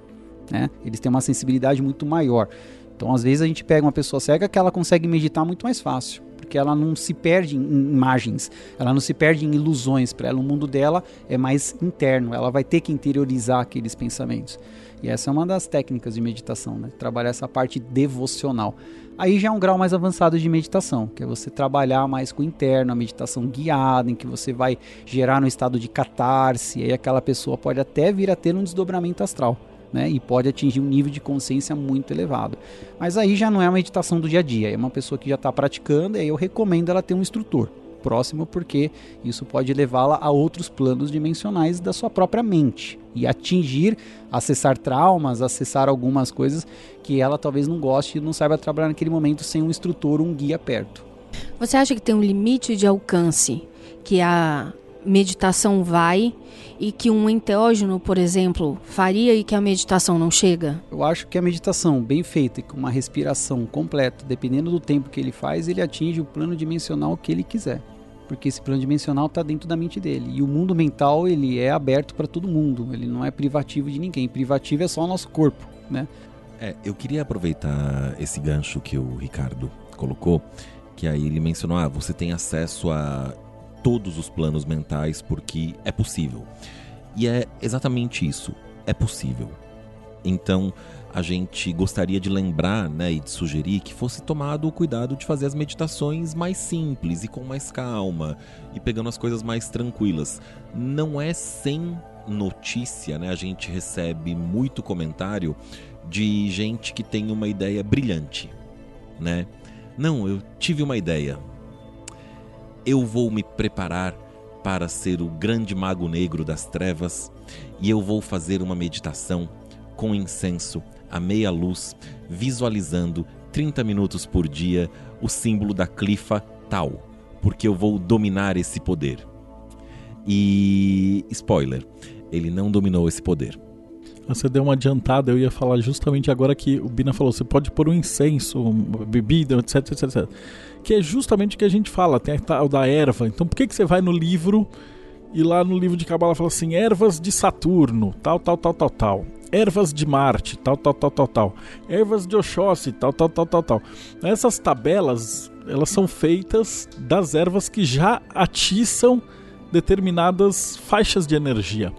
Né? Eles têm uma sensibilidade muito maior. Então, às vezes, a gente pega uma pessoa cega que ela consegue meditar muito mais fácil, porque ela não se perde em imagens, ela não se perde em ilusões. Para ela, o mundo dela é mais interno, ela vai ter que interiorizar aqueles pensamentos. E essa é uma das técnicas de meditação, né? Trabalhar essa parte devocional. Aí já é um grau mais avançado de meditação, que é você trabalhar mais com o interno, a meditação guiada, em que você vai gerar no estado de catarse, e aí aquela pessoa pode até vir a ter um desdobramento astral né? E pode atingir um nível de consciência muito elevado. Mas aí já não é uma meditação do dia a dia, é uma pessoa que já está praticando, e aí eu recomendo ela ter um instrutor. próximo, porque isso pode levá-la a outros planos dimensionais da sua própria mente e atingir, acessar traumas, acessar algumas coisas que ela talvez não goste e não saiba trabalhar naquele momento sem um instrutor, um guia perto. Você acha que tem um limite de alcance que a meditação vai e que um enteógeno, por exemplo, faria e que a meditação não chega? Eu acho que a meditação bem feita e com uma respiração completa, dependendo do tempo que ele faz, ele atinge o plano dimensional que ele quiser. Porque esse plano dimensional está dentro da mente dele. E o mundo mental, ele é aberto para todo mundo. Ele não é privativo de ninguém. Privativo é só o nosso corpo, né? É, eu queria aproveitar esse gancho que o Ricardo colocou, que aí ele mencionou, ah, você tem acesso a todos os planos mentais porque é possível. E é exatamente isso, é possível. Então, a gente gostaria de lembrar né, e de sugerir que fosse tomado o cuidado de fazer as meditações mais simples e com mais calma e pegando as coisas mais tranquilas. Não é sem notícia, né? A gente recebe muito comentário de gente que tem uma ideia brilhante, né? Não, eu tive uma ideia eu vou me preparar para ser o grande mago negro das trevas e eu vou fazer uma meditação com incenso à meia luz, visualizando 30 minutos por dia o símbolo da clifa tal, porque eu vou dominar esse poder. E spoiler, ele não dominou esse poder. Você deu uma adiantada, eu ia falar justamente agora que o Bina falou, você pode pôr um incenso, bebida, etc, etc, etc que é justamente o que a gente fala, tem a tal da erva. Então por que, que você vai no livro e lá no livro de Cabala fala assim, ervas de Saturno, tal, tal, tal, tal, tal. Ervas de Marte, tal, tal, tal, tal, tal. Ervas de Oxóssi, tal, tal, tal, tal, tal. Essas tabelas, elas são feitas das ervas que já atiçam determinadas faixas de energia.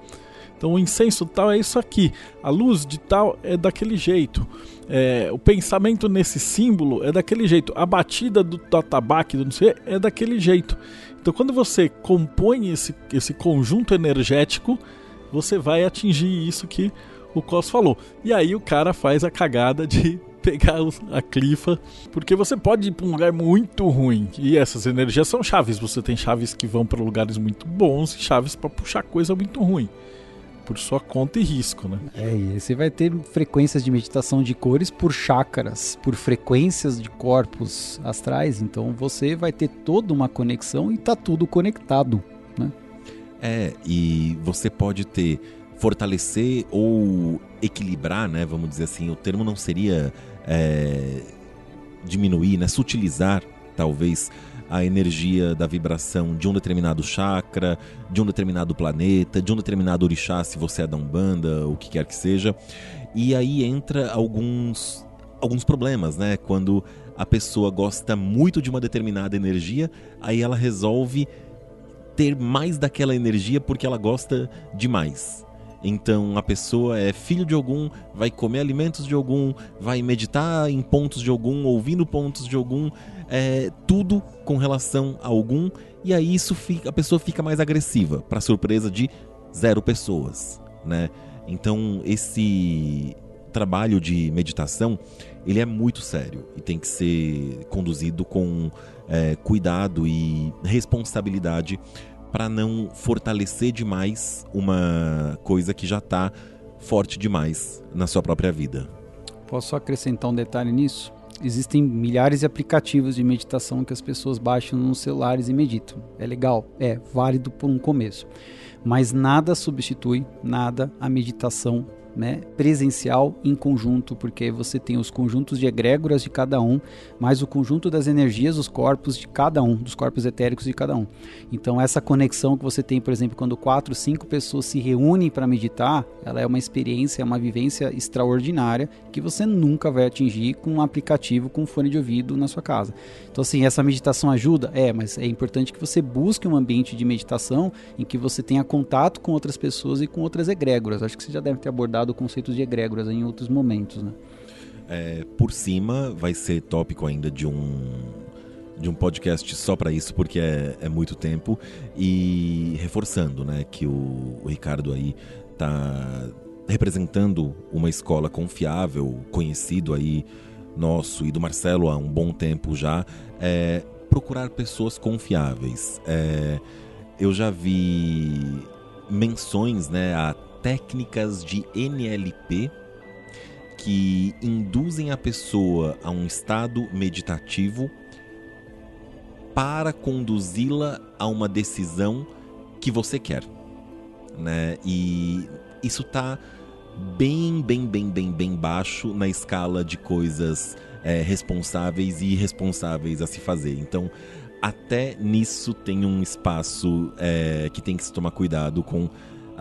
Então o incenso tal é isso aqui, a luz de tal é daquele jeito, é, o pensamento nesse símbolo é daquele jeito, a batida do tabaco do não sei é daquele jeito. Então quando você compõe esse, esse conjunto energético, você vai atingir isso que o Cos falou. E aí o cara faz a cagada de pegar a clifa, porque você pode ir para um lugar muito ruim. E essas energias são chaves. Você tem chaves que vão para lugares muito bons e chaves para puxar coisa muito ruim por sua conta e risco, né? É, e você vai ter frequências de meditação de cores por chakras, por frequências de corpos astrais, então você vai ter toda uma conexão e tá tudo conectado, né? É, e você pode ter fortalecer ou equilibrar, né? Vamos dizer assim, o termo não seria é, diminuir, né? Sutilizar, talvez a energia da vibração de um determinado chakra, de um determinado planeta, de um determinado orixá, se você é da Umbanda, o que quer que seja. E aí entra alguns alguns problemas, né? Quando a pessoa gosta muito de uma determinada energia, aí ela resolve ter mais daquela energia porque ela gosta demais. Então a pessoa é filho de algum, vai comer alimentos de algum, vai meditar em pontos de algum, ouvindo pontos de algum, é, tudo com relação a algum, e aí isso fica, a pessoa fica mais agressiva, para surpresa de zero pessoas, né? Então esse trabalho de meditação ele é muito sério e tem que ser conduzido com é, cuidado e responsabilidade para não fortalecer demais uma coisa que já está forte demais na sua própria vida. Posso acrescentar um detalhe nisso? Existem milhares de aplicativos de meditação que as pessoas baixam nos celulares e meditam. É legal, é válido por um começo. Mas nada substitui, nada, a meditação né, presencial em conjunto, porque você tem os conjuntos de egrégoras de cada um, mais o conjunto das energias dos corpos de cada um, dos corpos etéricos de cada um. Então essa conexão que você tem, por exemplo, quando quatro, cinco pessoas se reúnem para meditar, ela é uma experiência, é uma vivência extraordinária que você nunca vai atingir com um aplicativo com um fone de ouvido na sua casa. Então assim, essa meditação ajuda? É, mas é importante que você busque um ambiente de meditação em que você tenha contato com outras pessoas e com outras egrégoras. Acho que você já deve ter abordado abordado conceitos de egrégoras em outros momentos, né? É, por cima, vai ser tópico ainda de um de um podcast só para isso, porque é, é, muito tempo. E reforçando, né, que o, o Ricardo aí tá representando uma escola confiável, conhecido aí nosso e do Marcelo há um bom tempo já. É, procurar pessoas confiáveis. É, eu já vi menções né, a técnicas de NLP que induzem a pessoa a um estado meditativo para conduzi-la a uma decisão que você quer, né? E isso tá bem, bem, bem, bem, bem baixo na escala de coisas é, responsáveis e irresponsáveis a se fazer. Então, até nisso tem um espaço é, que tem que se tomar cuidado com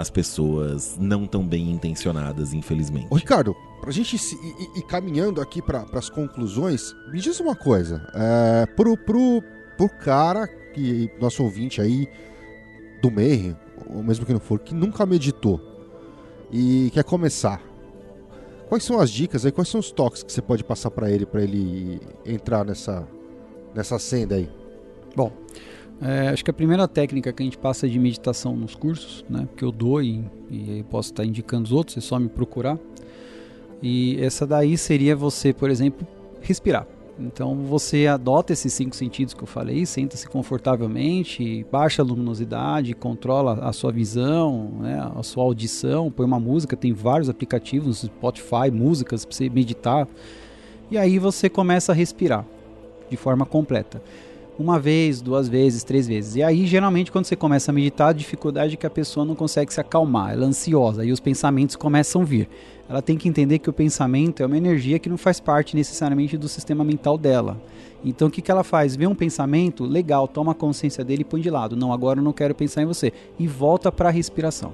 as pessoas não tão bem intencionadas, infelizmente. Ô, Ricardo, pra gente ir, ir caminhando aqui para as conclusões, me diz uma coisa. É, pro, pro, pro cara que nosso ouvinte aí do meio, ou mesmo que não for, que nunca meditou e quer começar. Quais são as dicas aí? Quais são os toques que você pode passar para ele para ele entrar nessa nessa senda aí? Bom, é, acho que a primeira técnica que a gente passa de meditação nos cursos, né, que eu dou e, e posso estar indicando os outros, é só me procurar. E essa daí seria você, por exemplo, respirar. Então você adota esses cinco sentidos que eu falei, senta-se confortavelmente, baixa a luminosidade, controla a sua visão, né, a sua audição, põe uma música, tem vários aplicativos, Spotify, músicas para você meditar. E aí você começa a respirar de forma completa uma vez, duas vezes, três vezes. E aí, geralmente, quando você começa a meditar, a dificuldade é que a pessoa não consegue se acalmar, ela é ansiosa e os pensamentos começam a vir. Ela tem que entender que o pensamento é uma energia que não faz parte necessariamente do sistema mental dela. Então, o que, que ela faz? Vê um pensamento, legal, toma consciência dele e põe de lado. Não, agora eu não quero pensar em você. E volta para a respiração.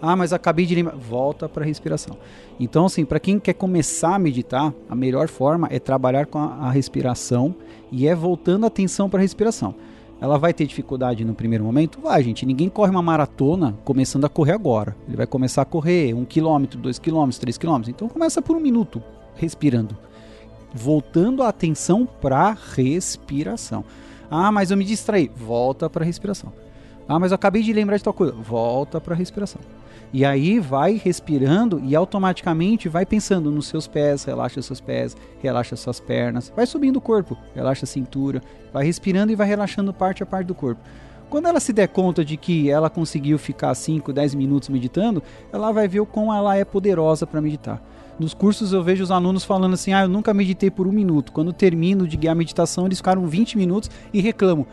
Ah, mas acabei de lembrar. Volta para a respiração. Então, assim, para quem quer começar a meditar, a melhor forma é trabalhar com a, a respiração e é voltando a atenção para a respiração. Ela vai ter dificuldade no primeiro momento? Vai, gente. Ninguém corre uma maratona começando a correr agora. Ele vai começar a correr um quilômetro, dois quilômetros, três quilômetros. Então começa por um minuto, respirando. Voltando a atenção para a respiração. Ah, mas eu me distraí. Volta para a respiração. Ah, mas eu acabei de lembrar de tal coisa. Volta para a respiração. E aí vai respirando e automaticamente vai pensando nos seus pés, relaxa seus pés, relaxa suas pernas, vai subindo o corpo, relaxa a cintura, vai respirando e vai relaxando parte a parte do corpo. Quando ela se der conta de que ela conseguiu ficar 5, 10 minutos meditando, ela vai ver o quão ela é poderosa para meditar. Nos cursos eu vejo os alunos falando assim: ah, eu nunca meditei por um minuto. Quando termino de guiar a meditação, eles ficaram 20 minutos e reclamam.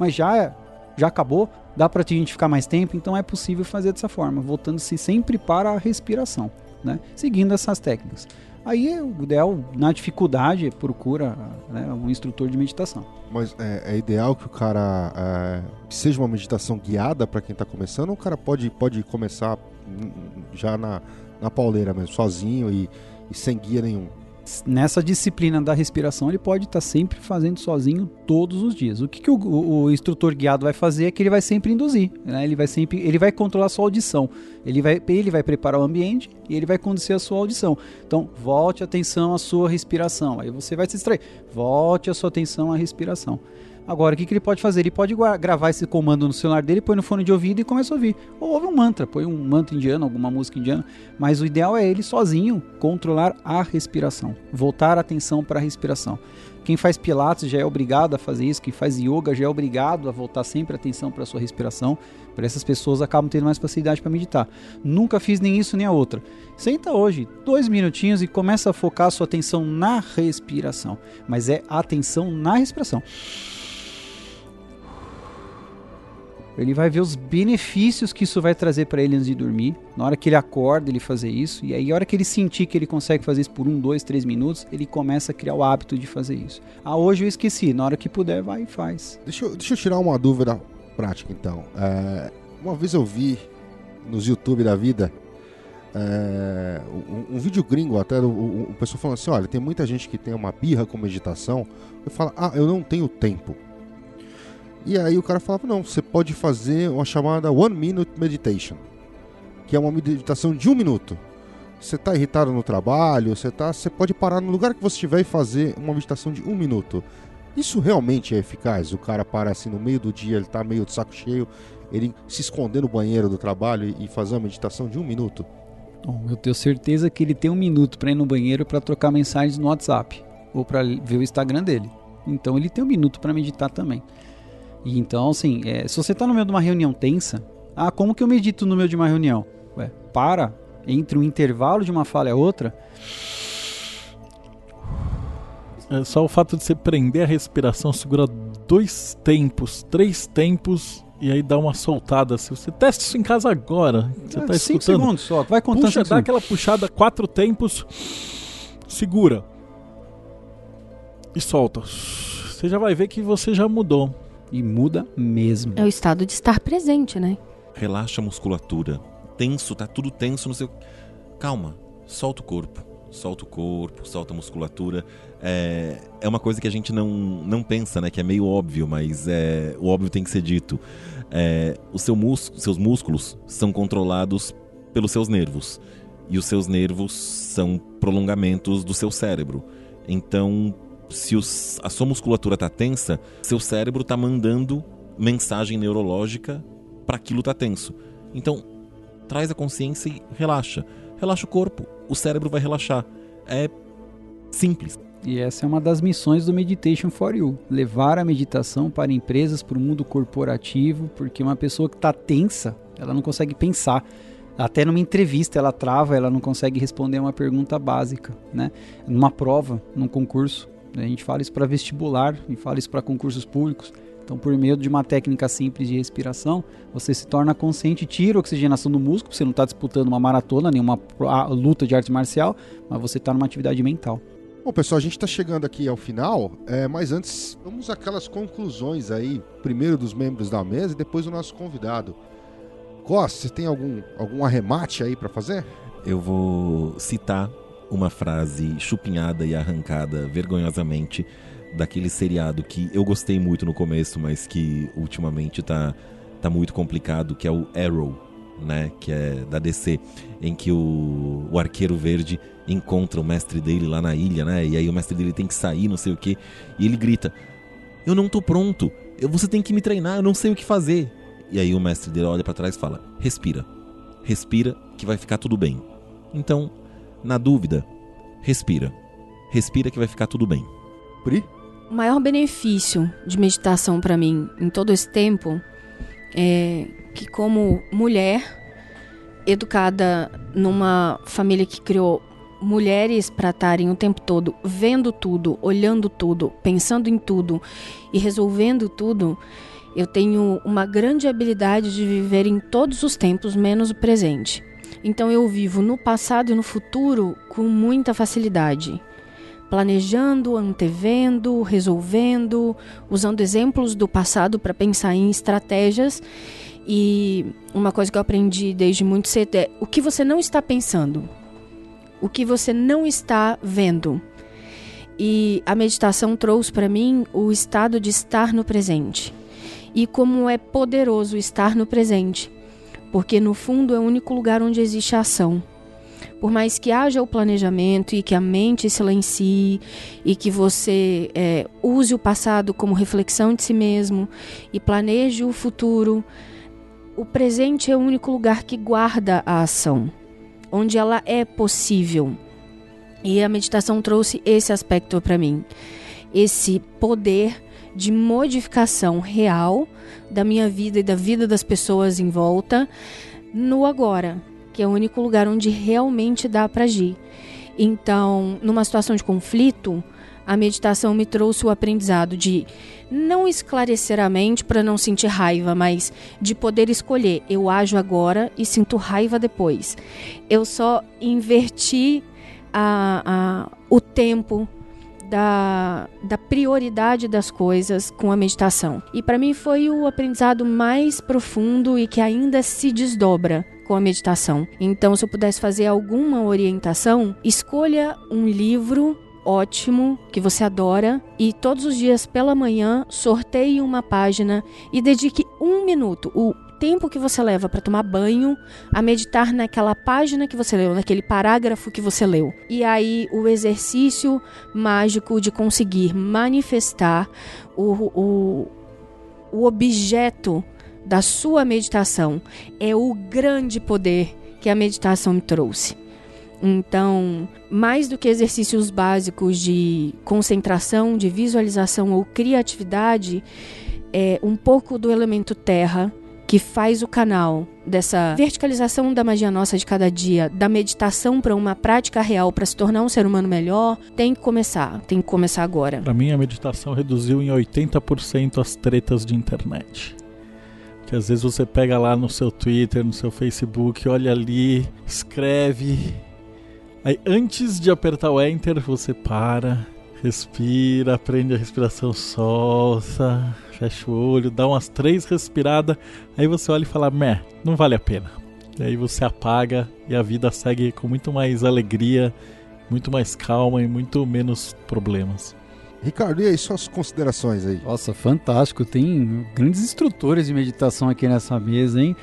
Mas já, já acabou? dá para a gente ficar mais tempo, então é possível fazer dessa forma, voltando-se sempre para a respiração, né? seguindo essas técnicas. Aí o ideal, na dificuldade, procura né, um instrutor de meditação. Mas é, é ideal que o cara é, seja uma meditação guiada para quem está começando, ou o cara pode, pode começar já na, na pauleira mesmo, sozinho e, e sem guia nenhum? Nessa disciplina da respiração ele pode estar tá sempre fazendo sozinho todos os dias. O que, que o, o, instrutor guiado vai fazer é que ele vai sempre induzir, né? ele vai sempre, ele vai controlar a sua audição, ele vai, ele vai preparar o ambiente e ele vai conduzir a sua audição. Então volte atenção à sua respiração. Aí você vai se distrair. Volte a sua atenção à respiração. Agora, o que, que ele pode fazer? Ele pode gravar esse comando no celular dele, põe no fone de ouvido e começa a ouvir. Ou ouve um mantra, põe um mantra indiano, alguma música indiana. Mas o ideal é ele sozinho controlar a respiração, voltar a atenção para a respiração. Quem faz pilates já é obrigado a fazer isso, quem faz yoga já é obrigado a voltar sempre a atenção para a sua respiração. Por essas pessoas acabam tendo mais facilidade para meditar. Nunca fiz nem isso nem a outra. Senta hoje, dois minutinhos e começa a focar a sua atenção na respiração. Mas é atenção na respiração. Ele vai ver os benefícios que isso vai trazer para ele antes de dormir. Na hora que ele acorda, ele fazer isso. E aí, na hora que ele sentir que ele consegue fazer isso por um, dois, três minutos, ele começa a criar o hábito de fazer isso. Ah, hoje eu esqueci. Na hora que puder, vai e faz. Deixa eu, deixa eu tirar uma dúvida prática, então. É, uma vez eu vi nos YouTube da vida é, um, um, vídeo gringo até, o, o, o pessoal falando assim, olha, tem muita gente que tem uma birra com meditação. Eu falo, ah, eu não tenho tempo. E aí o cara falava: não, você pode fazer uma chamada One Minute Meditation, que é uma meditação de um minuto. Você está irritado no trabalho, você tá, você pode parar no lugar que você estiver e fazer uma meditação de um minuto. Isso realmente é eficaz? O cara para assim no meio do dia, ele está meio de saco cheio, ele se esconder no banheiro do trabalho e fazer uma meditação de um minuto? Bom, eu tenho certeza que ele tem um minuto para ir no banheiro para trocar mensagens no WhatsApp ou para ver o Instagram dele. Então ele tem um minuto para meditar também. E então, assim, é, se você está no meio de uma reunião tensa, ah, como que eu medito no meio de uma reunião? Ué, para entre um intervalo de uma fala e outra. É só o fato de você prender a respiração, segura dois tempos, três tempos e aí dá uma soltada. Se você testa isso em casa agora, você é, tá cinco escutando. segundos só, vai contando. Puxa, dá aquela puxada, quatro tempos, segura. E solta. Você já vai ver que você já mudou. E muda mesmo. É o estado de estar presente, né? Relaxa a musculatura. Tenso, tá tudo tenso no seu. Calma, solta o corpo. Solta o corpo, solta a musculatura. É, é uma coisa que a gente não, não pensa, né? Que é meio óbvio, mas é, o óbvio tem que ser dito. É, o seu mus seus músculos são controlados pelos seus nervos. E os seus nervos são prolongamentos do seu cérebro. Então, se os, a sua musculatura está tensa, seu cérebro está mandando mensagem neurológica para aquilo tá tenso. Então, traz a consciência e relaxa. Relaxa o corpo, o cérebro vai relaxar. É simples. E essa é uma das missões do Meditation for You: levar a meditação para empresas, para o mundo corporativo, porque uma pessoa que está tensa, ela não consegue pensar. Até numa entrevista ela trava, ela não consegue responder uma pergunta básica, né? Numa prova, num concurso. A gente fala isso para vestibular e fala isso para concursos públicos. Então, por meio de uma técnica simples de respiração, você se torna consciente, tira a oxigenação do músculo, você não está disputando uma maratona, nenhuma luta de arte marcial, mas você está numa atividade mental. Bom, pessoal, a gente está chegando aqui ao final, é, mas antes, vamos aquelas conclusões aí, primeiro dos membros da mesa e depois do nosso convidado. Costa, você tem algum, algum arremate aí para fazer? Eu vou citar uma frase chupinhada e arrancada vergonhosamente daquele seriado que eu gostei muito no começo, mas que ultimamente tá, tá muito complicado, que é o Arrow, né? Que é da DC, em que o, o arqueiro verde encontra o mestre dele lá na ilha, né? E aí o mestre dele tem que sair, não sei o que, e ele grita: Eu não tô pronto, você tem que me treinar, eu não sei o que fazer. E aí o mestre dele olha para trás e fala: Respira, respira que vai ficar tudo bem. Então, na dúvida, respira, respira que vai ficar tudo bem. Pri? O maior benefício de meditação para mim em todo esse tempo é que, como mulher educada numa família que criou mulheres para estarem o tempo todo vendo tudo, olhando tudo, pensando em tudo e resolvendo tudo, eu tenho uma grande habilidade de viver em todos os tempos, menos o presente. Então eu vivo no passado e no futuro com muita facilidade planejando, antevendo, resolvendo, usando exemplos do passado para pensar em estratégias. E uma coisa que eu aprendi desde muito cedo é o que você não está pensando, o que você não está vendo. E a meditação trouxe para mim o estado de estar no presente. E como é poderoso estar no presente, porque no fundo é o único lugar onde existe ação por mais que haja o planejamento e que a mente silencie e que você é, use o passado como reflexão de si mesmo e planeje o futuro, o presente é o único lugar que guarda a ação, onde ela é possível. E a meditação trouxe esse aspecto para mim, esse poder de modificação real da minha vida e da vida das pessoas em volta no agora que é o único lugar onde realmente dá para agir. Então, numa situação de conflito, a meditação me trouxe o aprendizado de não esclarecer a mente para não sentir raiva, mas de poder escolher. Eu ajo agora e sinto raiva depois. Eu só inverti a, a, o tempo da, da prioridade das coisas com a meditação. E para mim foi o aprendizado mais profundo e que ainda se desdobra com a meditação. Então, se eu pudesse fazer alguma orientação, escolha um livro ótimo que você adora e todos os dias pela manhã sorteie uma página e dedique um minuto, o tempo que você leva para tomar banho, a meditar naquela página que você leu, naquele parágrafo que você leu. E aí o exercício mágico de conseguir manifestar o, o, o objeto da sua meditação é o grande poder que a meditação me trouxe. Então, mais do que exercícios básicos de concentração, de visualização ou criatividade, é um pouco do elemento terra que faz o canal dessa verticalização da magia nossa de cada dia, da meditação para uma prática real para se tornar um ser humano melhor, tem que começar, tem que começar agora. Para mim a meditação reduziu em 80% as tretas de internet. Que às vezes você pega lá no seu Twitter, no seu Facebook, olha ali, escreve. Aí antes de apertar o enter, você para, respira, aprende a respiração solta fecha o olho, dá umas três respiradas, aí você olha e fala, meh, não vale a pena. E aí você apaga e a vida segue com muito mais alegria, muito mais calma e muito menos problemas. Ricardo, e aí, suas considerações aí? Nossa, fantástico. Tem grandes instrutores de meditação aqui nessa mesa, hein?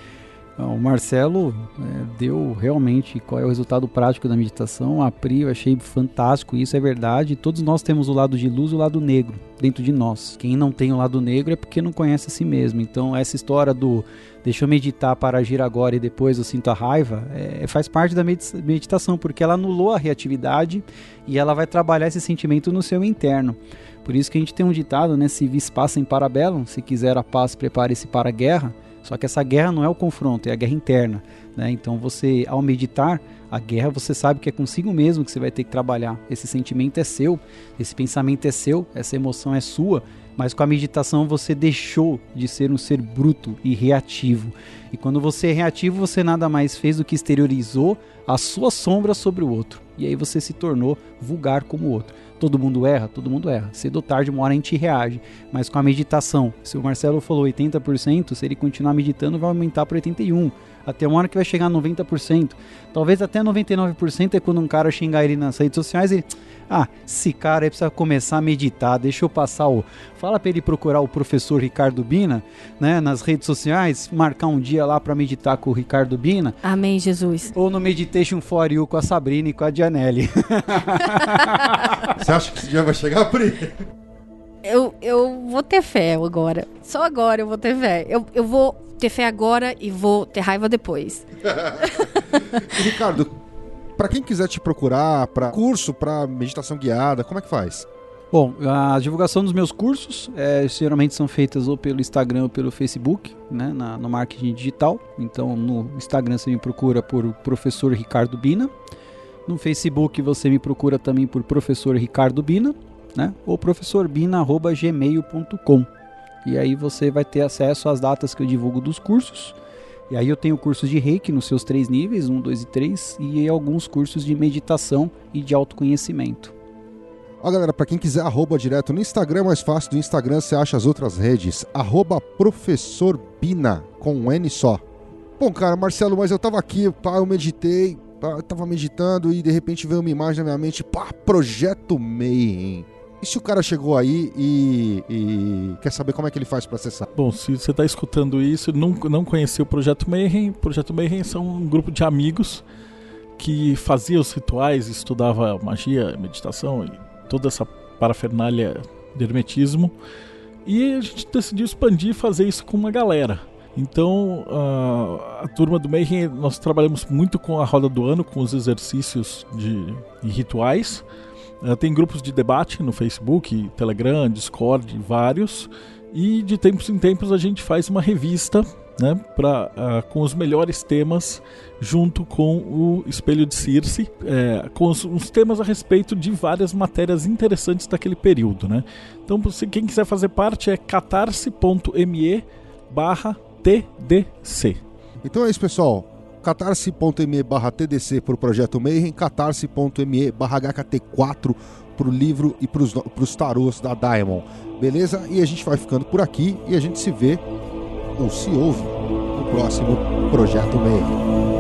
O Marcelo é, deu realmente qual é o resultado prático da meditação. A Pri, eu achei fantástico, isso é verdade. Todos nós temos o lado de luz e o lado negro dentro de nós. Quem não tem o lado negro é porque não conhece a si mesmo. Então, essa história do deixa eu meditar para agir agora e depois eu sinto a raiva é, faz parte da meditação, porque ela anulou a reatividade e ela vai trabalhar esse sentimento no seu interno. Por isso que a gente tem um ditado, né? Se vis passa em parabellum, se quiser a paz, prepare-se para a guerra. Só que essa guerra não é o confronto, é a guerra interna. Né? Então você, ao meditar, a guerra você sabe que é consigo mesmo que você vai ter que trabalhar. Esse sentimento é seu, esse pensamento é seu, essa emoção é sua. Mas com a meditação você deixou de ser um ser bruto e reativo. E quando você é reativo, você nada mais fez do que exteriorizou a sua sombra sobre o outro. E aí você se tornou vulgar como o outro. Todo mundo erra? Todo mundo erra. Cedo ou tarde, uma hora a gente reage. Mas com a meditação, se o Marcelo falou 80%, se ele continuar meditando, vai aumentar para 81%. Até uma hora que vai chegar a 90%. Talvez até 99% é quando um cara xingar ele nas redes sociais e ele ah, esse cara aí precisa começar a meditar. Deixa eu passar o. Fala para ele procurar o professor Ricardo Bina, né, nas redes sociais, marcar um dia lá para meditar com o Ricardo Bina. Amém, Jesus. Ou no Meditation for You com a Sabrina e com a Dianelli. Você acha que esse dia vai chegar, Pri? Eu, eu vou ter fé agora. Só agora eu vou ter fé. Eu, eu vou ter fé agora e vou ter raiva depois. Ricardo, para quem quiser te procurar para curso, para meditação guiada, como é que faz? Bom, a divulgação dos meus cursos é, geralmente são feitas ou pelo Instagram ou pelo Facebook, né, na, no marketing digital. Então, no Instagram você me procura por Professor Ricardo Bina. No Facebook você me procura também por Professor Ricardo Bina, né, ou professorbina@gmail.com. E aí você vai ter acesso às datas que eu divulgo dos cursos e aí eu tenho cursos de reiki nos seus três níveis, 1, 2 e 3, e alguns cursos de meditação e de autoconhecimento. Ó galera, para quem quiser arroba direto no Instagram, é mais fácil do Instagram você acha as outras redes. Arroba Professor Bina, com um N só. Bom, cara, Marcelo, mas eu tava aqui, pá, eu meditei, pá, eu tava meditando e de repente veio uma imagem na minha mente, pá, Projeto Mayhem. E se o cara chegou aí e, e quer saber como é que ele faz para acessar? Bom, se você está escutando isso e não, não conheceu o Projeto Mayhem, o Projeto Mayhem são um grupo de amigos que fazia os rituais, estudava magia, meditação e toda essa parafernália de hermetismo. E a gente decidiu expandir e fazer isso com uma galera. Então, a, a turma do Mayhem, nós trabalhamos muito com a roda do ano, com os exercícios de, de rituais. Uh, tem grupos de debate no Facebook, Telegram, Discord, vários. E de tempos em tempos a gente faz uma revista né, pra, uh, com os melhores temas, junto com o Espelho de Circe, é, com os, os, temas a respeito de várias matérias interessantes daquele período. Né? Então, se quem quiser fazer parte é catarse.me barra TDC. Então é isso, pessoal catarse.me barra TDC para o Projeto Mayhem, catarse.me barra HKT4 para o livro e para os tarôs da Diamond. Beleza? E a gente vai ficando por aqui e a gente se vê ou se ouve no próximo Projeto Mayhem.